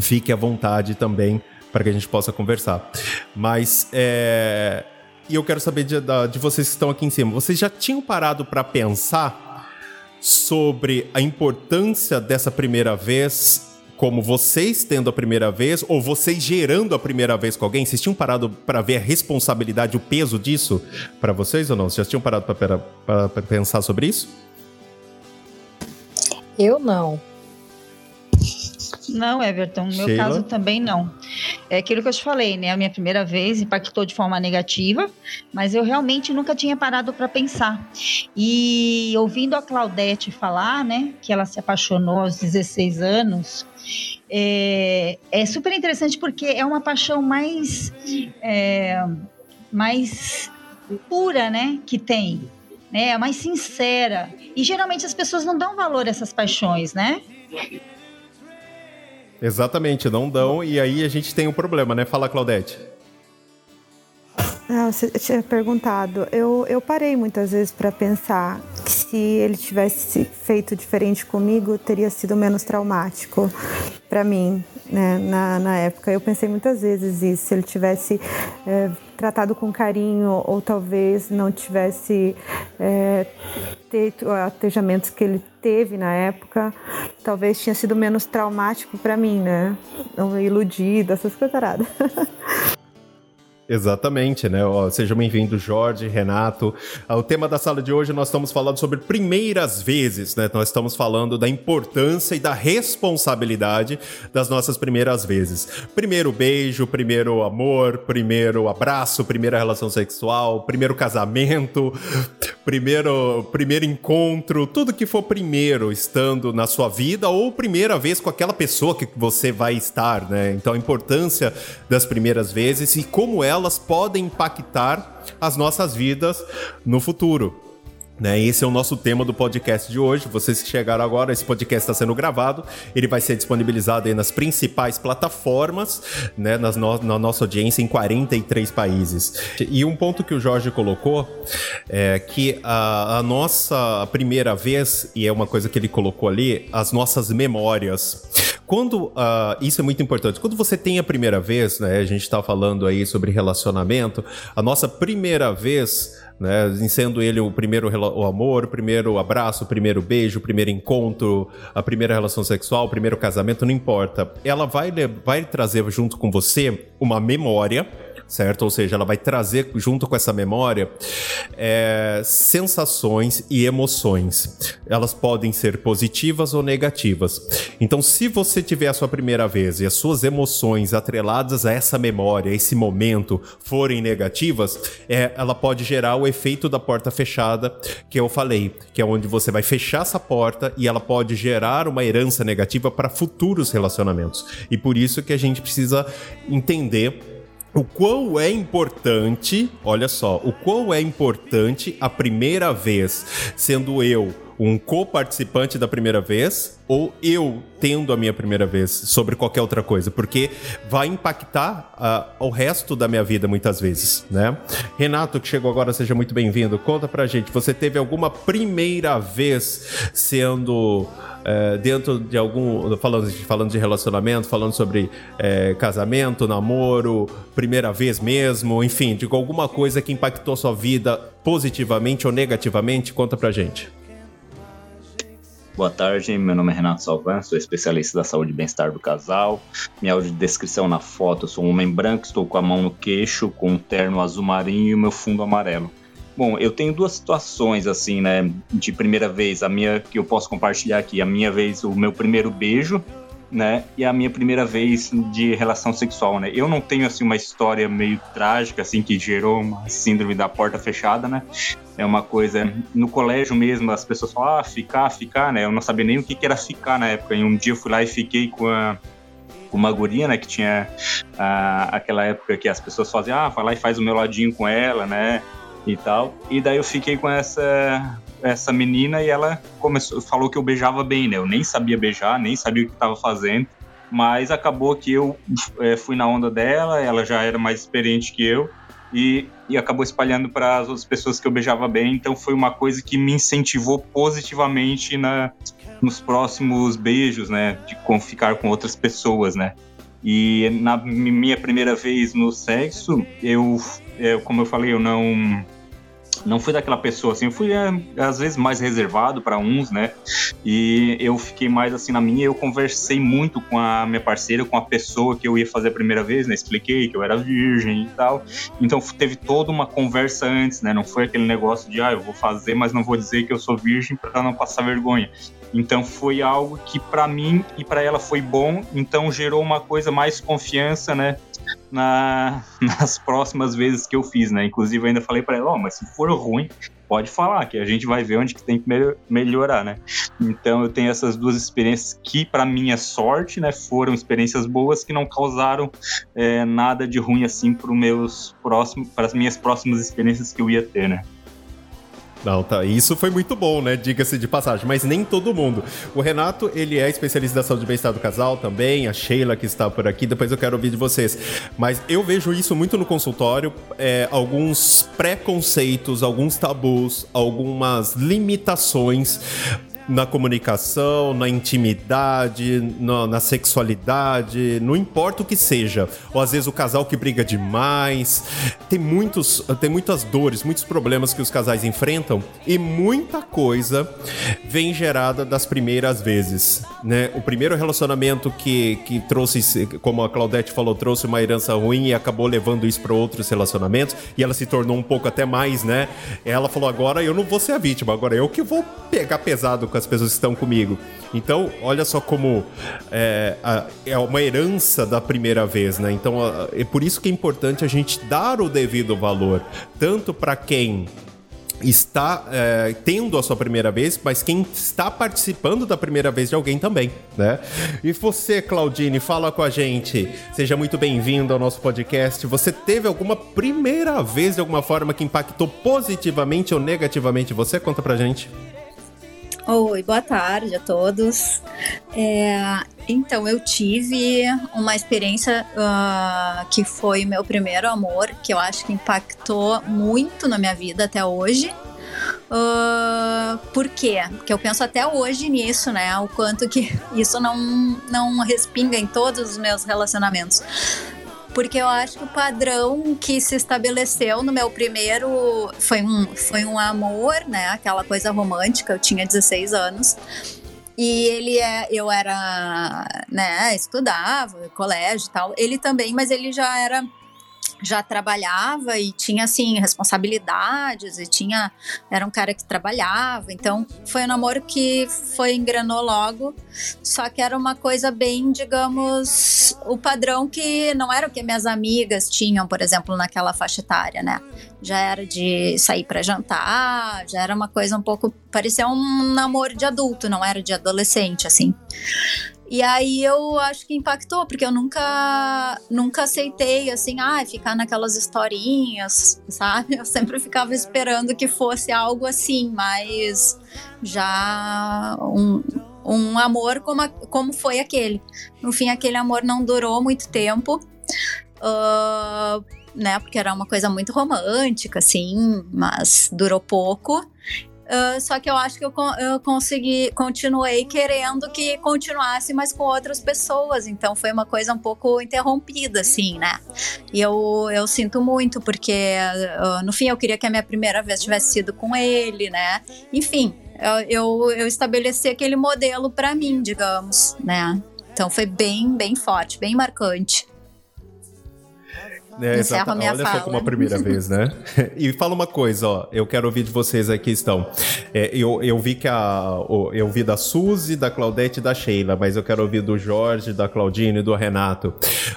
Fique à vontade também para que a gente possa conversar. Mas é... E eu quero saber de, de vocês que estão aqui em cima. Vocês já tinham parado para pensar sobre a importância dessa primeira vez como vocês tendo a primeira vez ou vocês gerando a primeira vez com alguém? Vocês tinham parado para ver a responsabilidade, o peso disso para vocês ou não? Vocês já tinham parado para pensar sobre isso? Eu não. Não, Everton, no meu Sheila? caso também não. É aquilo que eu te falei, né? A minha primeira vez impactou de forma negativa, mas eu realmente nunca tinha parado para pensar. E ouvindo a Claudete falar, né, que ela se apaixonou aos 16 anos, é, é super interessante porque é uma paixão mais, é, mais pura, né, que tem. Né, é mais sincera. E geralmente as pessoas não dão valor a essas paixões, né? Exatamente, não dão, e aí a gente tem um problema, né? Fala, Claudete. Ah, você tinha perguntado. Eu, eu parei muitas vezes para pensar se ele tivesse feito diferente comigo, teria sido menos traumático para mim, né? Na, na época. Eu pensei muitas vezes isso. Se ele tivesse é, tratado com carinho ou talvez não tivesse é, feito atejamentos que ele teve na época, talvez tinha sido menos traumático para mim, né? Não iludido, essas coisas. [LAUGHS] Exatamente, né? Ó, sejam bem-vindos, Jorge, Renato. Ah, o tema da sala de hoje nós estamos falando sobre primeiras vezes, né? Nós estamos falando da importância e da responsabilidade das nossas primeiras vezes. Primeiro beijo, primeiro amor, primeiro abraço, primeira relação sexual, primeiro casamento, primeiro, primeiro encontro, tudo que for primeiro estando na sua vida ou primeira vez com aquela pessoa que você vai estar, né? Então a importância das primeiras vezes e como é elas podem impactar as nossas vidas no futuro. Né, esse é o nosso tema do podcast de hoje. Vocês que chegaram agora, esse podcast está sendo gravado. Ele vai ser disponibilizado nas principais plataformas, né, nas no na nossa audiência em 43 países. E um ponto que o Jorge colocou é que a, a nossa primeira vez, e é uma coisa que ele colocou ali, as nossas memórias. Quando, uh, isso é muito importante, quando você tem a primeira vez, né, a gente está falando aí sobre relacionamento, a nossa primeira vez, né, sendo ele o primeiro o amor, o primeiro abraço, o primeiro beijo, o primeiro encontro, a primeira relação sexual, o primeiro casamento, não importa. Ela vai, vai trazer junto com você uma memória certo? Ou seja, ela vai trazer junto com essa memória é, sensações e emoções. Elas podem ser positivas ou negativas. Então, se você tiver a sua primeira vez e as suas emoções atreladas a essa memória, a esse momento, forem negativas, é, ela pode gerar o efeito da porta fechada que eu falei, que é onde você vai fechar essa porta e ela pode gerar uma herança negativa para futuros relacionamentos. E por isso que a gente precisa entender o quão é importante, olha só, o quão é importante a primeira vez, sendo eu um co-participante da primeira vez ou eu tendo a minha primeira vez sobre qualquer outra coisa, porque vai impactar uh, o resto da minha vida muitas vezes, né? Renato, que chegou agora, seja muito bem-vindo. Conta pra gente, você teve alguma primeira vez sendo é, dentro de algum. Falando, falando de relacionamento, falando sobre é, casamento, namoro, primeira vez mesmo, enfim, de alguma coisa que impactou sua vida positivamente ou negativamente? Conta pra gente. Boa tarde, meu nome é Renato Salvan, sou especialista da saúde e bem-estar do casal. Minha audiodescrição na foto, eu sou um homem branco, estou com a mão no queixo, com um terno azul marinho e o meu fundo amarelo. Bom, eu tenho duas situações assim, né, de primeira vez, a minha que eu posso compartilhar aqui, a minha vez, o meu primeiro beijo, né, e a minha primeira vez de relação sexual, né. Eu não tenho assim uma história meio trágica assim que gerou uma síndrome da porta fechada, né. É uma coisa no colégio mesmo, as pessoas falam: "Ah, ficar, ficar", né? Eu não sabia nem o que que era ficar na época. E um dia eu fui lá e fiquei com a com uma guria, né, que tinha ah, aquela época que as pessoas faziam, ah, vai lá e faz o meu ladinho com ela, né? e tal. E daí eu fiquei com essa essa menina e ela começou, falou que eu beijava bem, né? Eu nem sabia beijar, nem sabia o que estava fazendo, mas acabou que eu é, fui na onda dela, ela já era mais experiente que eu e, e acabou espalhando para as outras pessoas que eu beijava bem. Então foi uma coisa que me incentivou positivamente na, nos próximos beijos, né? De com, ficar com outras pessoas, né? E na minha primeira vez no sexo, eu, eu como eu falei, eu não não fui daquela pessoa assim, eu fui é, às vezes mais reservado para uns, né? E eu fiquei mais assim na minha, eu conversei muito com a minha parceira, com a pessoa que eu ia fazer a primeira vez, né? Expliquei que eu era virgem e tal. Então teve toda uma conversa antes, né? Não foi aquele negócio de, ah, eu vou fazer, mas não vou dizer que eu sou virgem para não passar vergonha. Então foi algo que para mim e para ela foi bom, então gerou uma coisa mais confiança, né? Na, [LAUGHS] nas próximas vezes que eu fiz, né? Inclusive, eu ainda falei para ela, ó, oh, mas se for ruim, pode falar, que a gente vai ver onde que tem que melhorar, né? Então, eu tenho essas duas experiências que, para minha sorte, né, foram experiências boas que não causaram é, nada de ruim assim para meus próximos, para as minhas próximas experiências que eu ia ter, né? Não, tá. Isso foi muito bom, né? Diga-se de passagem, mas nem todo mundo. O Renato, ele é especialista da saúde e bem-estar do casal também, a Sheila que está por aqui, depois eu quero ouvir de vocês. Mas eu vejo isso muito no consultório, é, alguns preconceitos, alguns tabus, algumas limitações na comunicação, na intimidade, na, na, sexualidade, não importa o que seja. Ou às vezes o casal que briga demais. Tem muitos, tem muitas dores, muitos problemas que os casais enfrentam e muita coisa vem gerada das primeiras vezes, né? O primeiro relacionamento que, que trouxe, como a Claudete falou, trouxe uma herança ruim e acabou levando isso para outros relacionamentos e ela se tornou um pouco até mais, né? Ela falou agora eu não vou ser a vítima, agora eu que vou pegar pesado com as pessoas que estão comigo. Então, olha só como é, a, é uma herança da primeira vez, né? Então, a, é por isso que é importante a gente dar o devido valor, tanto para quem está é, tendo a sua primeira vez, mas quem está participando da primeira vez de alguém também, né? E você, Claudine, fala com a gente. Seja muito bem-vindo ao nosso podcast. Você teve alguma primeira vez de alguma forma que impactou positivamente ou negativamente você? Conta pra gente. Oi, boa tarde a todos. É, então, eu tive uma experiência uh, que foi meu primeiro amor, que eu acho que impactou muito na minha vida até hoje. Uh, por quê? Porque eu penso até hoje nisso, né? O quanto que [LAUGHS] isso não, não respinga em todos os meus relacionamentos porque eu acho que o padrão que se estabeleceu no meu primeiro foi um, foi um amor, né? Aquela coisa romântica, eu tinha 16 anos. E ele é, eu era, né, estudava, colégio e tal. Ele também, mas ele já era já trabalhava e tinha assim responsabilidades e tinha era um cara que trabalhava. Então foi um namoro que foi engrenou logo. Só que era uma coisa bem digamos o padrão que não era o que minhas amigas tinham por exemplo naquela faixa etária né? Já era de sair para jantar já era uma coisa um pouco parecia um namoro de adulto não era de adolescente assim e aí eu acho que impactou, porque eu nunca, nunca aceitei, assim, ah, ficar naquelas historinhas, sabe? Eu sempre ficava esperando que fosse algo assim, mas já um, um amor como, a, como foi aquele. No fim, aquele amor não durou muito tempo, uh, né? Porque era uma coisa muito romântica, assim, mas durou pouco. Uh, só que eu acho que eu, eu consegui, continuei querendo que continuasse, mas com outras pessoas. Então foi uma coisa um pouco interrompida, assim, né? E eu, eu sinto muito, porque uh, no fim eu queria que a minha primeira vez tivesse sido com ele, né? Enfim, eu, eu, eu estabeleci aquele modelo para mim, digamos, né? Então foi bem, bem forte, bem marcante. É, exato. Olha fala. só como a primeira vez, né? [LAUGHS] E fala uma coisa, ó. Eu quero ouvir de vocês aqui estão. É, eu, eu vi que a. Eu vi da Suzy, da Claudete e da Sheila, mas eu quero ouvir do Jorge, da Claudine e do Renato.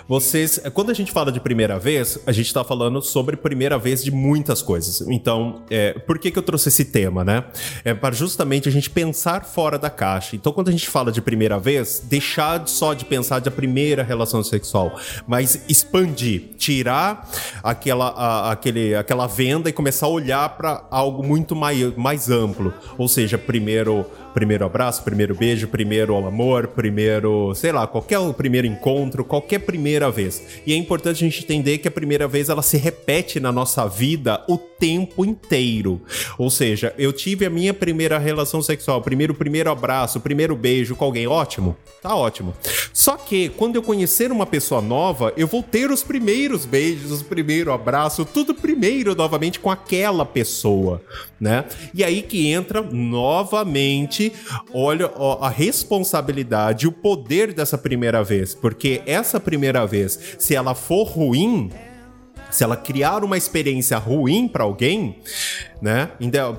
Vocês. Quando a gente fala de primeira vez, a gente está falando sobre primeira vez de muitas coisas. Então, é, por que, que eu trouxe esse tema, né? É para justamente a gente pensar fora da caixa. Então, quando a gente fala de primeira vez, deixar só de pensar da primeira relação sexual, mas expandir, tirar tirar aquela, a, aquele, aquela venda e começar a olhar para algo muito mais, mais amplo. Ou seja, primeiro primeiro abraço, primeiro beijo, primeiro amor, primeiro, sei lá, qualquer primeiro encontro, qualquer primeira vez. E é importante a gente entender que a primeira vez ela se repete na nossa vida o tempo inteiro. Ou seja, eu tive a minha primeira relação sexual, primeiro primeiro abraço, primeiro beijo com alguém, ótimo. Tá ótimo. Só que quando eu conhecer uma pessoa nova, eu vou ter os primeiros beijos, o primeiro abraço, tudo primeiro novamente com aquela pessoa, né? E aí que entra novamente, olha ó, a responsabilidade, o poder dessa primeira vez, porque essa primeira vez, se ela for ruim, se ela criar uma experiência ruim para alguém, né?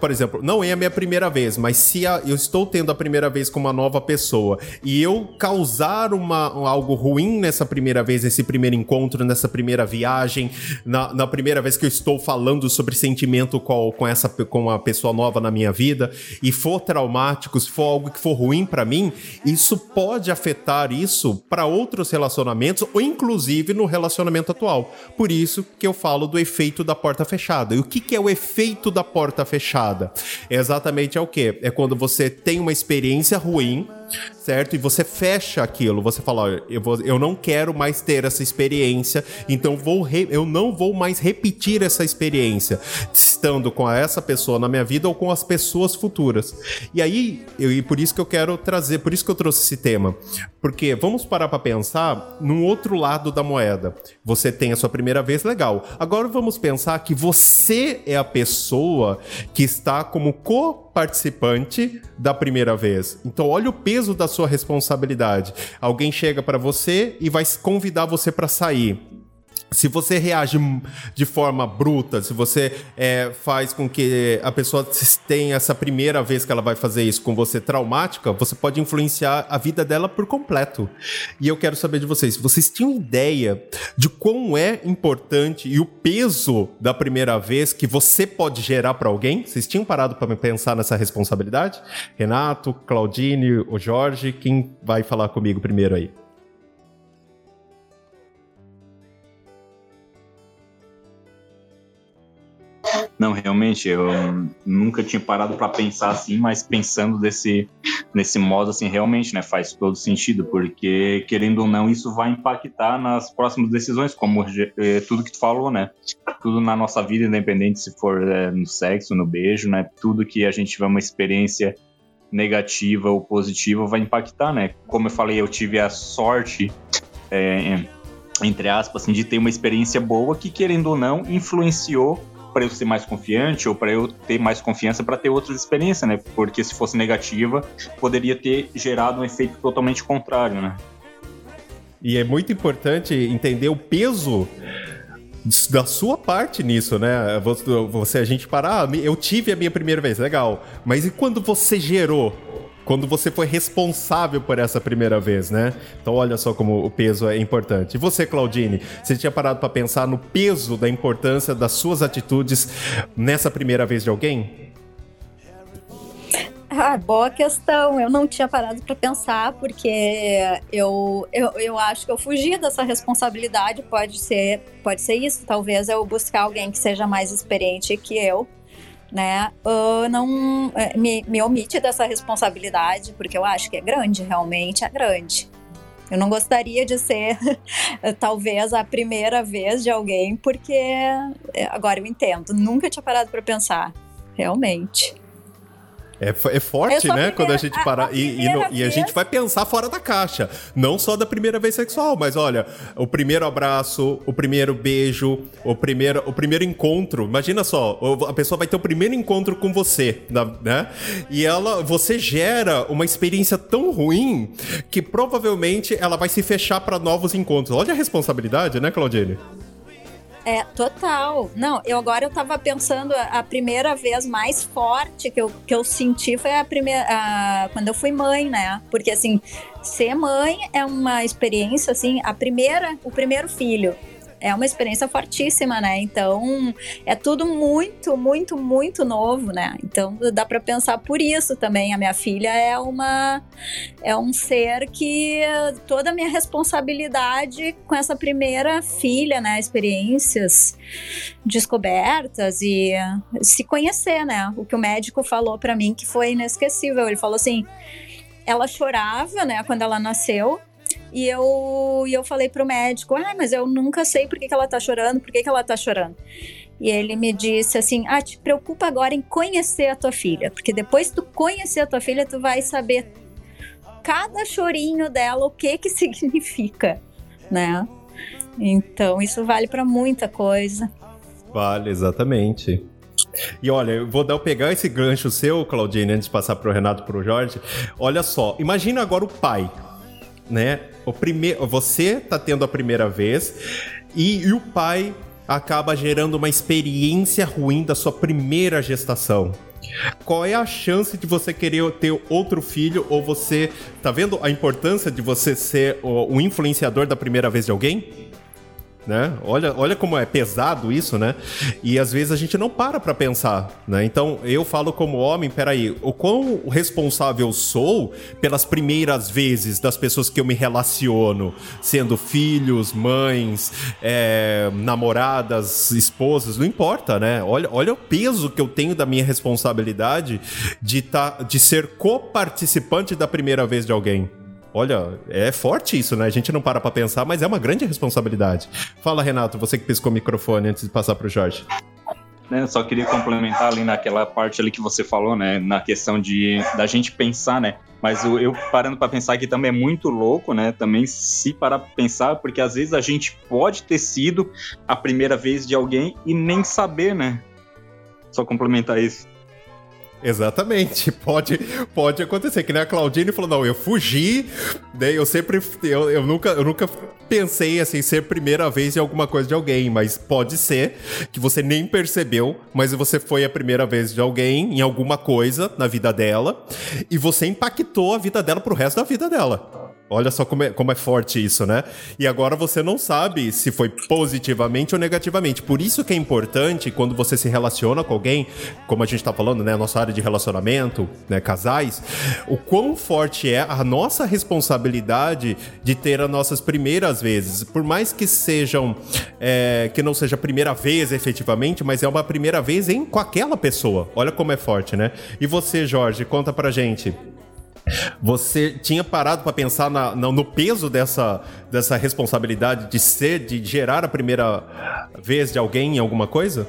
Por exemplo, não é a minha primeira vez, mas se eu estou tendo a primeira vez com uma nova pessoa e eu causar uma, algo ruim nessa primeira vez, nesse primeiro encontro, nessa primeira viagem, na, na primeira vez que eu estou falando sobre sentimento com, com essa com uma pessoa nova na minha vida e for traumático, se for algo que for ruim para mim, isso pode afetar isso para outros relacionamentos ou inclusive no relacionamento atual. Por isso que eu falo do efeito da porta fechada. E o que, que é o efeito da porta fechada. É exatamente é o que? É quando você tem uma experiência ruim, certo? E você fecha aquilo, você fala, olha, eu, vou, eu não quero mais ter essa experiência, então vou re, eu não vou mais repetir essa experiência, estando com essa pessoa na minha vida ou com as pessoas futuras. E aí, eu, e por isso que eu quero trazer, por isso que eu trouxe esse tema, porque vamos parar para pensar num outro lado da moeda. Você tem a sua primeira vez, legal. Agora vamos pensar que você é a pessoa que está como co-participante da primeira vez. Então, olha o peso da sua responsabilidade. Alguém chega para você e vai convidar você para sair se você reage de forma bruta, se você é, faz com que a pessoa tenha essa primeira vez que ela vai fazer isso com você traumática, você pode influenciar a vida dela por completo. E eu quero saber de vocês, vocês tinham ideia de quão é importante e o peso da primeira vez que você pode gerar para alguém? Vocês tinham parado para pensar nessa responsabilidade? Renato, Claudine, o Jorge, quem vai falar comigo primeiro aí? Não, realmente, eu nunca tinha parado para pensar assim, mas pensando desse, nesse modo, assim, realmente, né, faz todo sentido, porque, querendo ou não, isso vai impactar nas próximas decisões, como é, tudo que tu falou, né, tudo na nossa vida, independente se for é, no sexo, no beijo, né, tudo que a gente tiver uma experiência negativa ou positiva vai impactar, né, como eu falei, eu tive a sorte, é, entre aspas, assim, de ter uma experiência boa que, querendo ou não, influenciou para eu ser mais confiante ou para eu ter mais confiança para ter outras experiências, né? Porque se fosse negativa, poderia ter gerado um efeito totalmente contrário, né? E é muito importante entender o peso da sua parte nisso, né? Você, a gente parar, ah, eu tive a minha primeira vez, legal. Mas e quando você gerou? Quando você foi responsável por essa primeira vez, né? Então olha só como o peso é importante. E você, Claudine, você tinha parado para pensar no peso da importância das suas atitudes nessa primeira vez de alguém? Ah, boa questão. Eu não tinha parado para pensar, porque eu, eu, eu acho que eu fugi dessa responsabilidade. Pode ser, pode ser isso. Talvez eu buscar alguém que seja mais experiente que eu né, uh, não é, me, me omite dessa responsabilidade, porque eu acho que é grande, realmente é grande. Eu não gostaria de ser, [LAUGHS] talvez, a primeira vez de alguém, porque é, agora eu entendo. Nunca tinha parado para pensar, realmente. É, é forte, é né? Quando a gente parar. A, e, e, no, e, a gente vai pensar fora da caixa. Não só da primeira vez sexual, mas olha, o primeiro abraço, o primeiro beijo, o primeiro, o primeiro encontro. Imagina só, a pessoa vai ter o primeiro encontro com você, né? E ela, você gera uma experiência tão ruim que provavelmente ela vai se fechar para novos encontros. Olha a responsabilidade, né, Claudine? É, total. Não, eu agora eu tava pensando, a primeira vez mais forte que eu, que eu senti foi a primeira. A, quando eu fui mãe, né? Porque assim, ser mãe é uma experiência, assim, a primeira, o primeiro filho é uma experiência fortíssima, né? Então, é tudo muito, muito, muito novo, né? Então, dá para pensar por isso também. A minha filha é uma é um ser que toda a minha responsabilidade com essa primeira filha, né? Experiências, descobertas e se conhecer, né? O que o médico falou para mim que foi inesquecível. Ele falou assim: ela chorava, né, quando ela nasceu, e eu, e eu falei pro médico, ah, mas eu nunca sei por que, que ela tá chorando, por que, que ela tá chorando. E ele me disse assim: Ah, te preocupa agora em conhecer a tua filha, porque depois tu conhecer a tua filha, tu vai saber cada chorinho dela o que que [LAUGHS] significa, né? Então, isso vale para muita coisa. Vale, exatamente. E olha, eu vou dar, pegar esse gancho seu, Claudine, antes de passar pro Renato pro Jorge. Olha só, imagina agora o pai, né? O primeiro, você tá tendo a primeira vez e, e o pai acaba gerando uma experiência ruim da sua primeira gestação. Qual é a chance de você querer ter outro filho ou você tá vendo a importância de você ser o, o influenciador da primeira vez de alguém? Né? Olha, olha como é pesado isso, né? E às vezes a gente não para para pensar, né? Então eu falo como homem, peraí, o quão responsável sou pelas primeiras vezes das pessoas que eu me relaciono, sendo filhos, mães, é, namoradas, esposas, não importa, né? Olha, olha o peso que eu tenho da minha responsabilidade de, tá, de ser coparticipante da primeira vez de alguém. Olha, é forte isso, né? A gente não para pra pensar, mas é uma grande responsabilidade. Fala, Renato, você que piscou o microfone antes de passar pro Jorge. Né, só queria complementar ali naquela parte ali que você falou, né? Na questão de da gente pensar, né? Mas eu, eu parando para pensar aqui também é muito louco, né? Também se parar pra pensar, porque às vezes a gente pode ter sido a primeira vez de alguém e nem saber, né? Só complementar isso. Exatamente, [LAUGHS] pode, pode acontecer. Que nem a Claudine falou: não, eu fugi, né? Eu sempre. Eu, eu, nunca, eu nunca pensei assim, ser primeira vez em alguma coisa de alguém, mas pode ser que você nem percebeu, mas você foi a primeira vez de alguém em alguma coisa na vida dela e você impactou a vida dela pro resto da vida dela. Olha só como é, como é forte isso, né? E agora você não sabe se foi positivamente ou negativamente. Por isso que é importante quando você se relaciona com alguém, como a gente tá falando, né? Nossa área de relacionamento, né? Casais, o quão forte é a nossa responsabilidade de ter as nossas primeiras vezes. Por mais que sejam, é, que não seja a primeira vez efetivamente, mas é uma primeira vez em com aquela pessoa. Olha como é forte, né? E você, Jorge, conta pra gente. Você tinha parado para pensar na, na, no peso dessa, dessa responsabilidade de ser, de gerar a primeira vez de alguém em alguma coisa?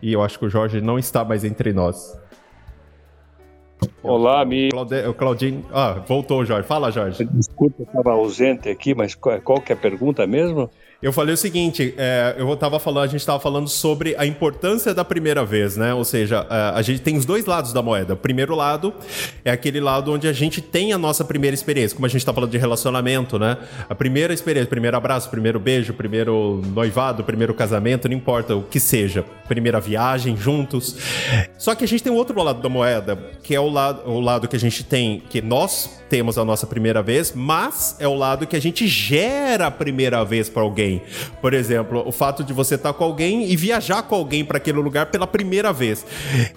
E eu acho que o Jorge não está mais entre nós. Olá, amigo. O Claudinho. Ah, voltou, Jorge. Fala, Jorge. Desculpa, eu estava ausente aqui, mas qual, qual que é a pergunta mesmo? Eu falei o seguinte, é, eu tava falando, a gente estava falando sobre a importância da primeira vez, né? Ou seja, a, é, a gente tem os dois lados da moeda. O primeiro lado é aquele lado onde a gente tem a nossa primeira experiência, como a gente está falando de relacionamento, né? A primeira experiência, primeiro abraço, primeiro beijo, primeiro noivado, primeiro casamento, não importa o que seja, primeira viagem juntos. Só que a gente tem o outro lado da moeda, que é o lado, o lado que a gente tem, que nós temos a nossa primeira vez, mas é o lado que a gente gera a primeira vez para alguém. Por exemplo, o fato de você estar tá com alguém e viajar com alguém para aquele lugar pela primeira vez.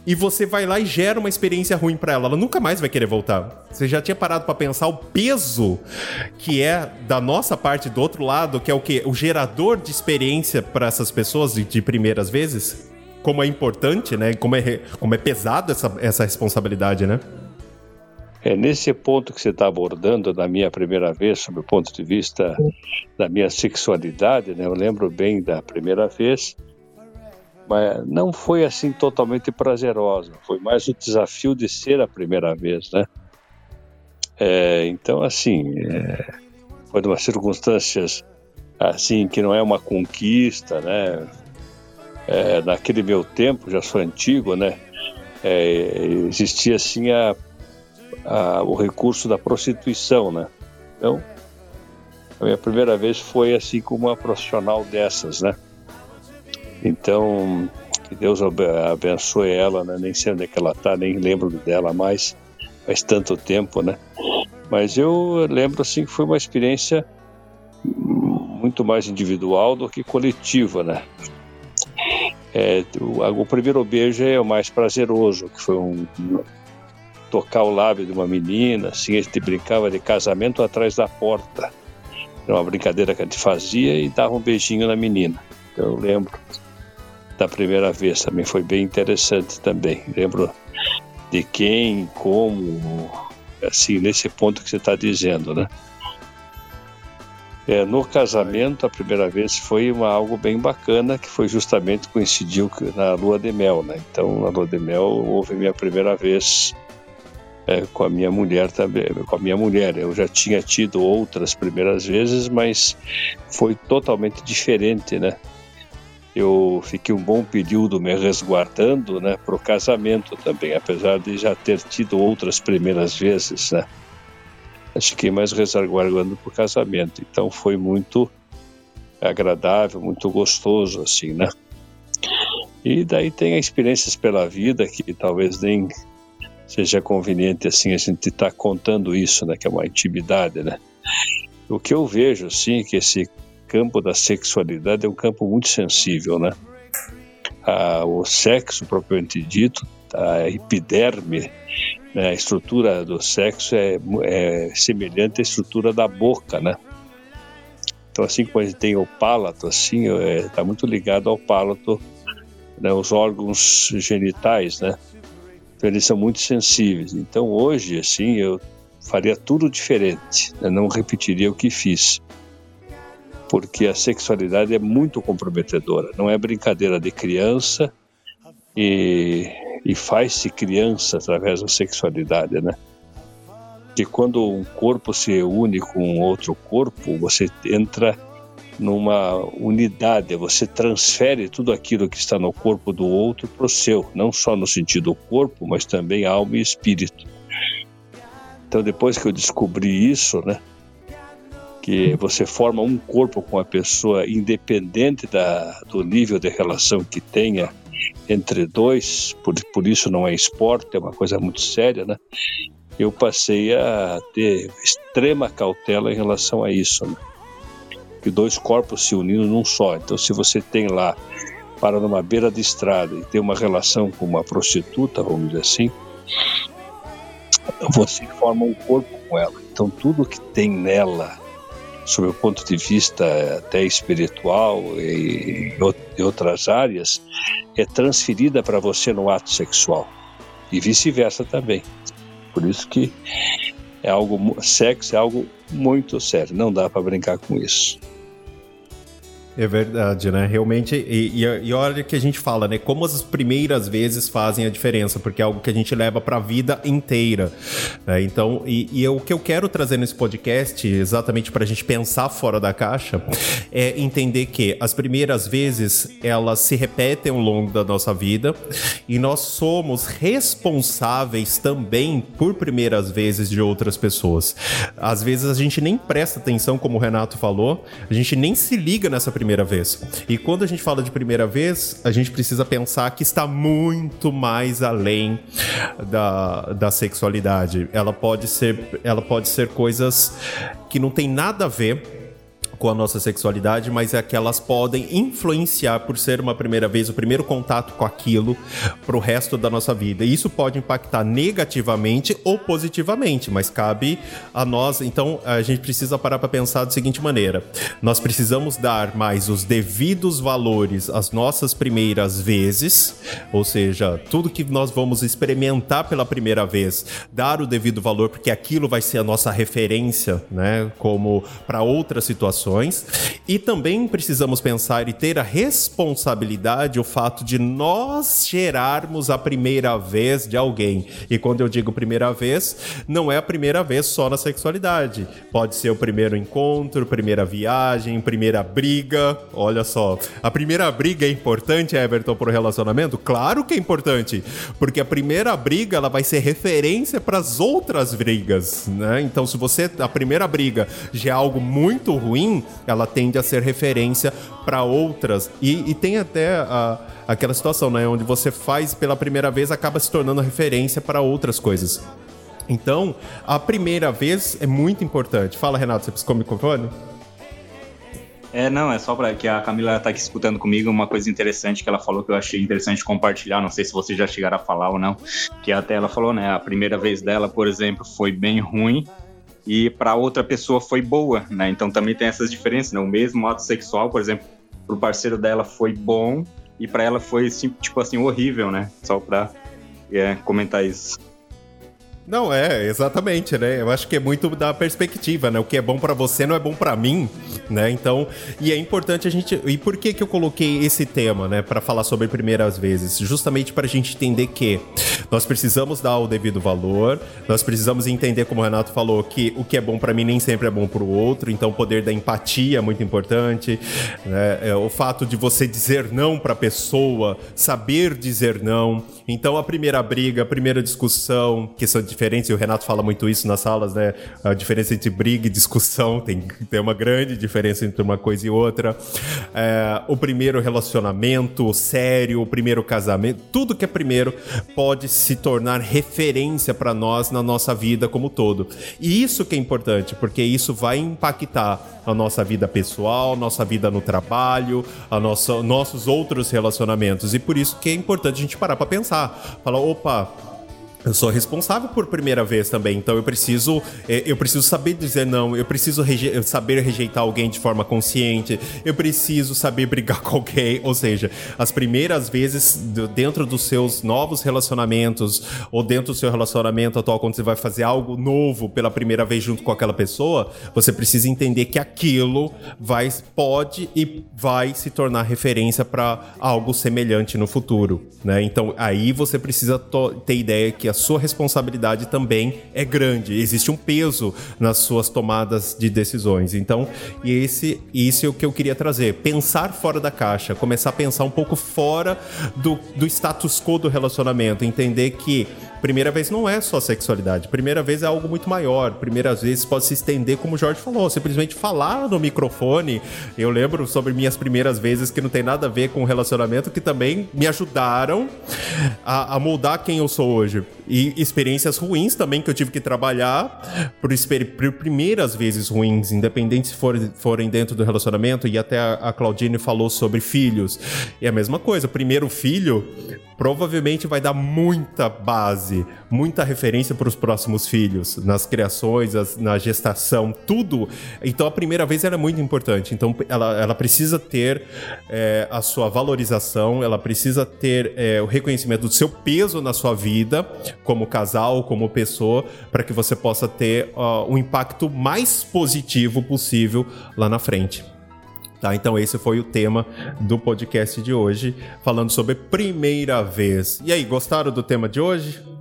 E você vai lá e gera uma experiência ruim para ela, ela nunca mais vai querer voltar. Você já tinha parado para pensar o peso que é da nossa parte do outro lado, que é o que o gerador de experiência para essas pessoas de, de primeiras vezes? Como é importante, né? Como é, como é pesado essa, essa responsabilidade, né? É nesse ponto que você está abordando, na minha primeira vez, sob o ponto de vista da minha sexualidade, né? Eu lembro bem da primeira vez, mas não foi assim totalmente prazerosa. Foi mais o desafio de ser a primeira vez, né? É, então, assim, é, foi de umas circunstâncias assim que não é uma conquista, né? É, naquele meu tempo, já sou antigo, né? É, existia assim a a, o recurso da prostituição, né? Então, a minha primeira vez foi assim com uma profissional dessas, né? Então, que Deus abençoe ela, né? Nem sei onde é que ela tá, nem lembro dela mais, faz tanto tempo, né? Mas eu lembro assim que foi uma experiência muito mais individual do que coletiva, né? É, o, o, primeiro beijo é o mais prazeroso, que foi um, tocar o lábio de uma menina, assim, a gente brincava de casamento atrás da porta. Era uma brincadeira que a gente fazia e dava um beijinho na menina. Eu lembro da primeira vez, também foi bem interessante também. Lembro de quem, como, assim, nesse ponto que você está dizendo, né? É, no casamento, a primeira vez foi uma, algo bem bacana, que foi justamente coincidiu na lua de mel, né? Então, na lua de mel, houve minha primeira vez é, com a minha mulher também, com a minha mulher. Eu já tinha tido outras primeiras vezes, mas foi totalmente diferente, né? Eu fiquei um bom período me resguardando, né, para o casamento também, apesar de já ter tido outras primeiras vezes, né? Fiquei mais resguardando para o casamento. Então foi muito agradável, muito gostoso, assim, né? E daí tem experiências pela vida que talvez nem seja conveniente assim a gente estar tá contando isso, né, que é uma intimidade, né? O que eu vejo assim que esse campo da sexualidade é um campo muito sensível, né? Ah, o sexo propriamente dito, a epiderme, né, a estrutura do sexo é, é semelhante à estrutura da boca, né? Então, assim como a gente tem o palato, assim, está é, tá muito ligado ao palato, né, os órgãos genitais, né? Eles são muito sensíveis. Então, hoje, assim, eu faria tudo diferente, né? não repetiria o que fiz. Porque a sexualidade é muito comprometedora, não é brincadeira de criança e, e faz-se criança através da sexualidade, né? que quando um corpo se une com outro corpo, você entra numa unidade, você transfere tudo aquilo que está no corpo do outro para o seu, não só no sentido corpo, mas também alma e espírito. Então, depois que eu descobri isso, né, que você forma um corpo com a pessoa independente da, do nível de relação que tenha entre dois, por, por isso não é esporte, é uma coisa muito séria, né? eu passei a ter extrema cautela em relação a isso. Né? Que dois corpos se unindo num só. Então, se você tem lá, para numa beira de estrada e tem uma relação com uma prostituta, vamos dizer assim, você forma um corpo com ela. Então, tudo que tem nela, sob o ponto de vista até espiritual e, e outras áreas, é transferida para você no ato sexual. E vice-versa também. Por isso que é algo, sexo é algo muito sério, não dá para brincar com isso. É verdade, né? Realmente, e, e, e olha que a gente fala, né? Como as primeiras vezes fazem a diferença, porque é algo que a gente leva para a vida inteira. Né? Então, e, e o que eu quero trazer nesse podcast, exatamente para a gente pensar fora da caixa, é entender que as primeiras vezes elas se repetem ao longo da nossa vida e nós somos responsáveis também por primeiras vezes de outras pessoas. Às vezes a gente nem presta atenção, como o Renato falou, a gente nem se liga nessa primeira primeira vez. E quando a gente fala de primeira vez, a gente precisa pensar que está muito mais além da, da sexualidade. Ela pode ser, ela pode ser coisas que não tem nada a ver com a nossa sexualidade, mas é que elas podem influenciar por ser uma primeira vez, o primeiro contato com aquilo para o resto da nossa vida. E isso pode impactar negativamente ou positivamente, mas cabe a nós. Então a gente precisa parar para pensar da seguinte maneira: nós precisamos dar mais os devidos valores às nossas primeiras vezes, ou seja, tudo que nós vamos experimentar pela primeira vez, dar o devido valor, porque aquilo vai ser a nossa referência, né? Como para outras situações e também precisamos pensar e ter a responsabilidade, o fato de nós gerarmos a primeira vez de alguém. E quando eu digo primeira vez, não é a primeira vez só na sexualidade. Pode ser o primeiro encontro, primeira viagem, primeira briga. Olha só, a primeira briga é importante, Everton, para o relacionamento? Claro que é importante, porque a primeira briga ela vai ser referência para as outras brigas, né? Então, se você a primeira briga já é algo muito ruim, ela tende a ser referência para outras. E, e, tem até a, aquela situação, né? Onde você faz pela primeira vez, acaba se tornando referência para outras coisas. Então, a primeira vez é muito importante. Fala, Renato, você piscou o microfone? É, não, é só para que a Camila tá aqui escutando comigo uma coisa interessante que ela falou que eu achei interessante compartilhar, não sei se vocês já chegaram a falar ou não, que até ela falou, né, a primeira vez dela, por exemplo, foi bem ruim, e para outra pessoa foi boa, né? Então também tem essas diferenças, né? O mesmo ato sexual, por exemplo, pro parceiro dela foi bom e para ela foi tipo assim horrível, né? Só para é, comentar isso. Não, é, exatamente, né? Eu acho que é muito da perspectiva, né? O que é bom para você não é bom para mim, né? Então, e é importante a gente. E por que que eu coloquei esse tema, né, para falar sobre primeiras vezes? Justamente para a gente entender que nós precisamos dar o devido valor, nós precisamos entender, como o Renato falou, que o que é bom para mim nem sempre é bom para o outro, então o poder da empatia é muito importante, né? É, o fato de você dizer não para a pessoa, saber dizer não. Então, a primeira briga, a primeira discussão, questão de diferentes, e o Renato fala muito isso nas salas, né? A diferença entre briga e discussão, tem, tem uma grande diferença entre uma coisa e outra. É, o primeiro relacionamento sério, o primeiro casamento, tudo que é primeiro pode se tornar referência para nós na nossa vida como todo. E isso que é importante, porque isso vai impactar a nossa vida pessoal, nossa vida no trabalho, a nossa, nossos outros relacionamentos. E por isso que é importante a gente parar para pensar. Falar, opa, eu sou responsável por primeira vez também, então eu preciso é, eu preciso saber dizer não, eu preciso reje saber rejeitar alguém de forma consciente, eu preciso saber brigar [LAUGHS] com alguém, ou seja, as primeiras vezes dentro dos seus novos relacionamentos ou dentro do seu relacionamento atual quando você vai fazer algo novo pela primeira vez junto com aquela pessoa, você precisa entender que aquilo vai pode e vai se tornar referência para algo semelhante no futuro, né? Então aí você precisa ter ideia que a sua responsabilidade também é grande. Existe um peso nas suas tomadas de decisões. Então, esse, isso é o que eu queria trazer. Pensar fora da caixa, começar a pensar um pouco fora do, do status quo do relacionamento. Entender que primeira vez não é só sexualidade. Primeira vez é algo muito maior. Primeiras vezes pode se estender, como o Jorge falou, simplesmente falar no microfone. Eu lembro sobre minhas primeiras vezes que não tem nada a ver com relacionamento, que também me ajudaram a, a moldar quem eu sou hoje. E experiências ruins também que eu tive que trabalhar por, por primeiras vezes ruins, independente se for, forem dentro do relacionamento. E até a, a Claudine falou sobre filhos. E a mesma coisa, primeiro filho provavelmente vai dar muita base, muita referência para os próximos filhos, nas criações, as, na gestação, tudo. Então a primeira vez era muito importante. Então ela, ela precisa ter é, a sua valorização, ela precisa ter é, o reconhecimento do seu peso na sua vida, como casal, como pessoa, para que você possa ter uh, um impacto mais positivo possível lá na frente. Tá, então esse foi o tema do podcast de hoje, falando sobre primeira vez. E aí, gostaram do tema de hoje?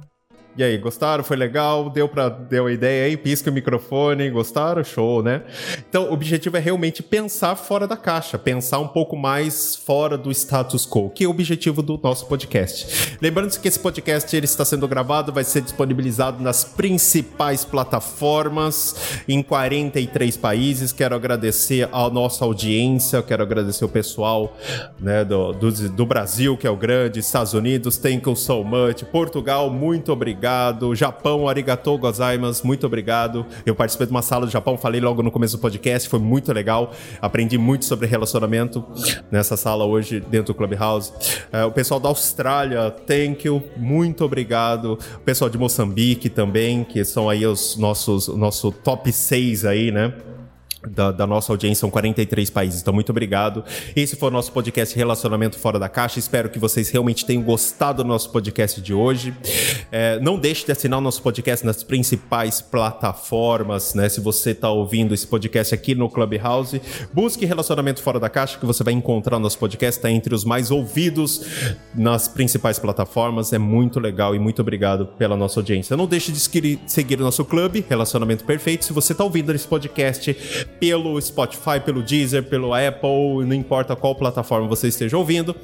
E aí, gostaram? Foi legal? Deu para deu a ideia aí? Pisca o microfone, gostaram? Show, né? Então, o objetivo é realmente pensar fora da caixa, pensar um pouco mais fora do status quo, que é o objetivo do nosso podcast. Lembrando que esse podcast ele está sendo gravado, vai ser disponibilizado nas principais plataformas em 43 países. Quero agradecer a nossa audiência, quero agradecer o pessoal né, do, do, do Brasil, que é o grande, Estados Unidos, thank you so much, Portugal, muito obrigado obrigado. Japão, arigatou gozaimasu, muito obrigado. Eu participei de uma sala do Japão, falei logo no começo do podcast, foi muito legal. Aprendi muito sobre relacionamento nessa sala hoje dentro do Clubhouse. É, o pessoal da Austrália, thank you, muito obrigado. O pessoal de Moçambique também, que são aí os nossos, nosso top 6 aí, né? Da, da, nossa audiência, são 43 países. Então, muito obrigado. Esse foi o nosso podcast Relacionamento Fora da Caixa. Espero que vocês realmente tenham gostado do nosso podcast de hoje. É, não deixe de assinar o nosso podcast nas principais plataformas, né? Se você está ouvindo esse podcast aqui no Clubhouse, busque Relacionamento Fora da Caixa, que você vai encontrar o nosso podcast, está entre os mais ouvidos nas principais plataformas. É muito legal e muito obrigado pela nossa audiência. Não deixe de seguir o nosso clube, Relacionamento Perfeito. Se você está ouvindo esse podcast, pelo Spotify, pelo Deezer, pelo Apple, não importa qual plataforma você esteja ouvindo.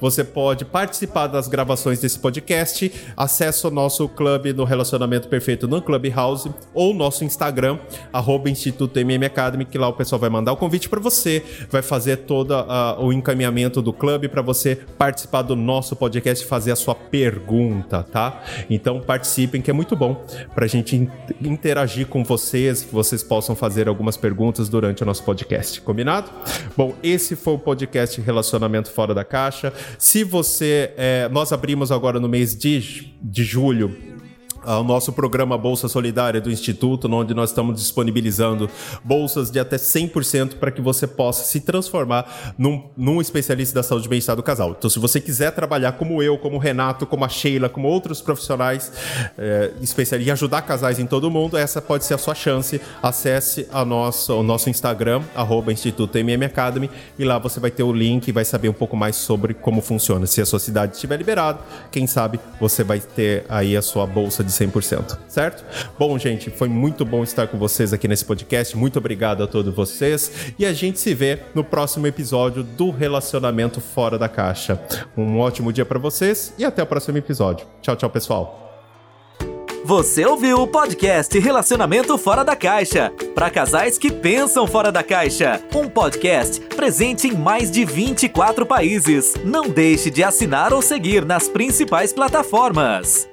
Você pode participar das gravações desse podcast. Acesse o nosso clube do Relacionamento Perfeito no Clubhouse ou nosso Instagram, arroba Instituto MM Academy, que lá o pessoal vai mandar o convite para você, vai fazer todo uh, o encaminhamento do clube para você participar do nosso podcast e fazer a sua pergunta, tá? Então participem, que é muito bom para a gente interagir com vocês, que vocês possam fazer algumas perguntas perguntas durante o nosso podcast, combinado? Bom, esse foi o podcast Relacionamento Fora da Caixa. Se você. É, nós abrimos agora no mês de, de julho ao nosso programa Bolsa Solidária do Instituto, onde nós estamos disponibilizando bolsas de até 100% para que você possa se transformar num, num especialista da saúde e bem-estar do casal. Então, se você quiser trabalhar como eu, como o Renato, como a Sheila, como outros profissionais é, especialistas e ajudar casais em todo o mundo, essa pode ser a sua chance. Acesse a nossa, o nosso Instagram, arroba Instituto MM Academy, e lá você vai ter o link e vai saber um pouco mais sobre como funciona. Se a sua cidade estiver liberada, quem sabe você vai ter aí a sua bolsa de 100%, certo? Bom, gente, foi muito bom estar com vocês aqui nesse podcast. Muito obrigado a todos vocês e a gente se vê no próximo episódio do Relacionamento Fora da Caixa. Um ótimo dia para vocês e até o próximo episódio. Tchau, tchau, pessoal. Você ouviu o podcast Relacionamento Fora da Caixa para casais que pensam fora da caixa. Um podcast presente em mais de 24 países. Não deixe de assinar ou seguir nas principais plataformas.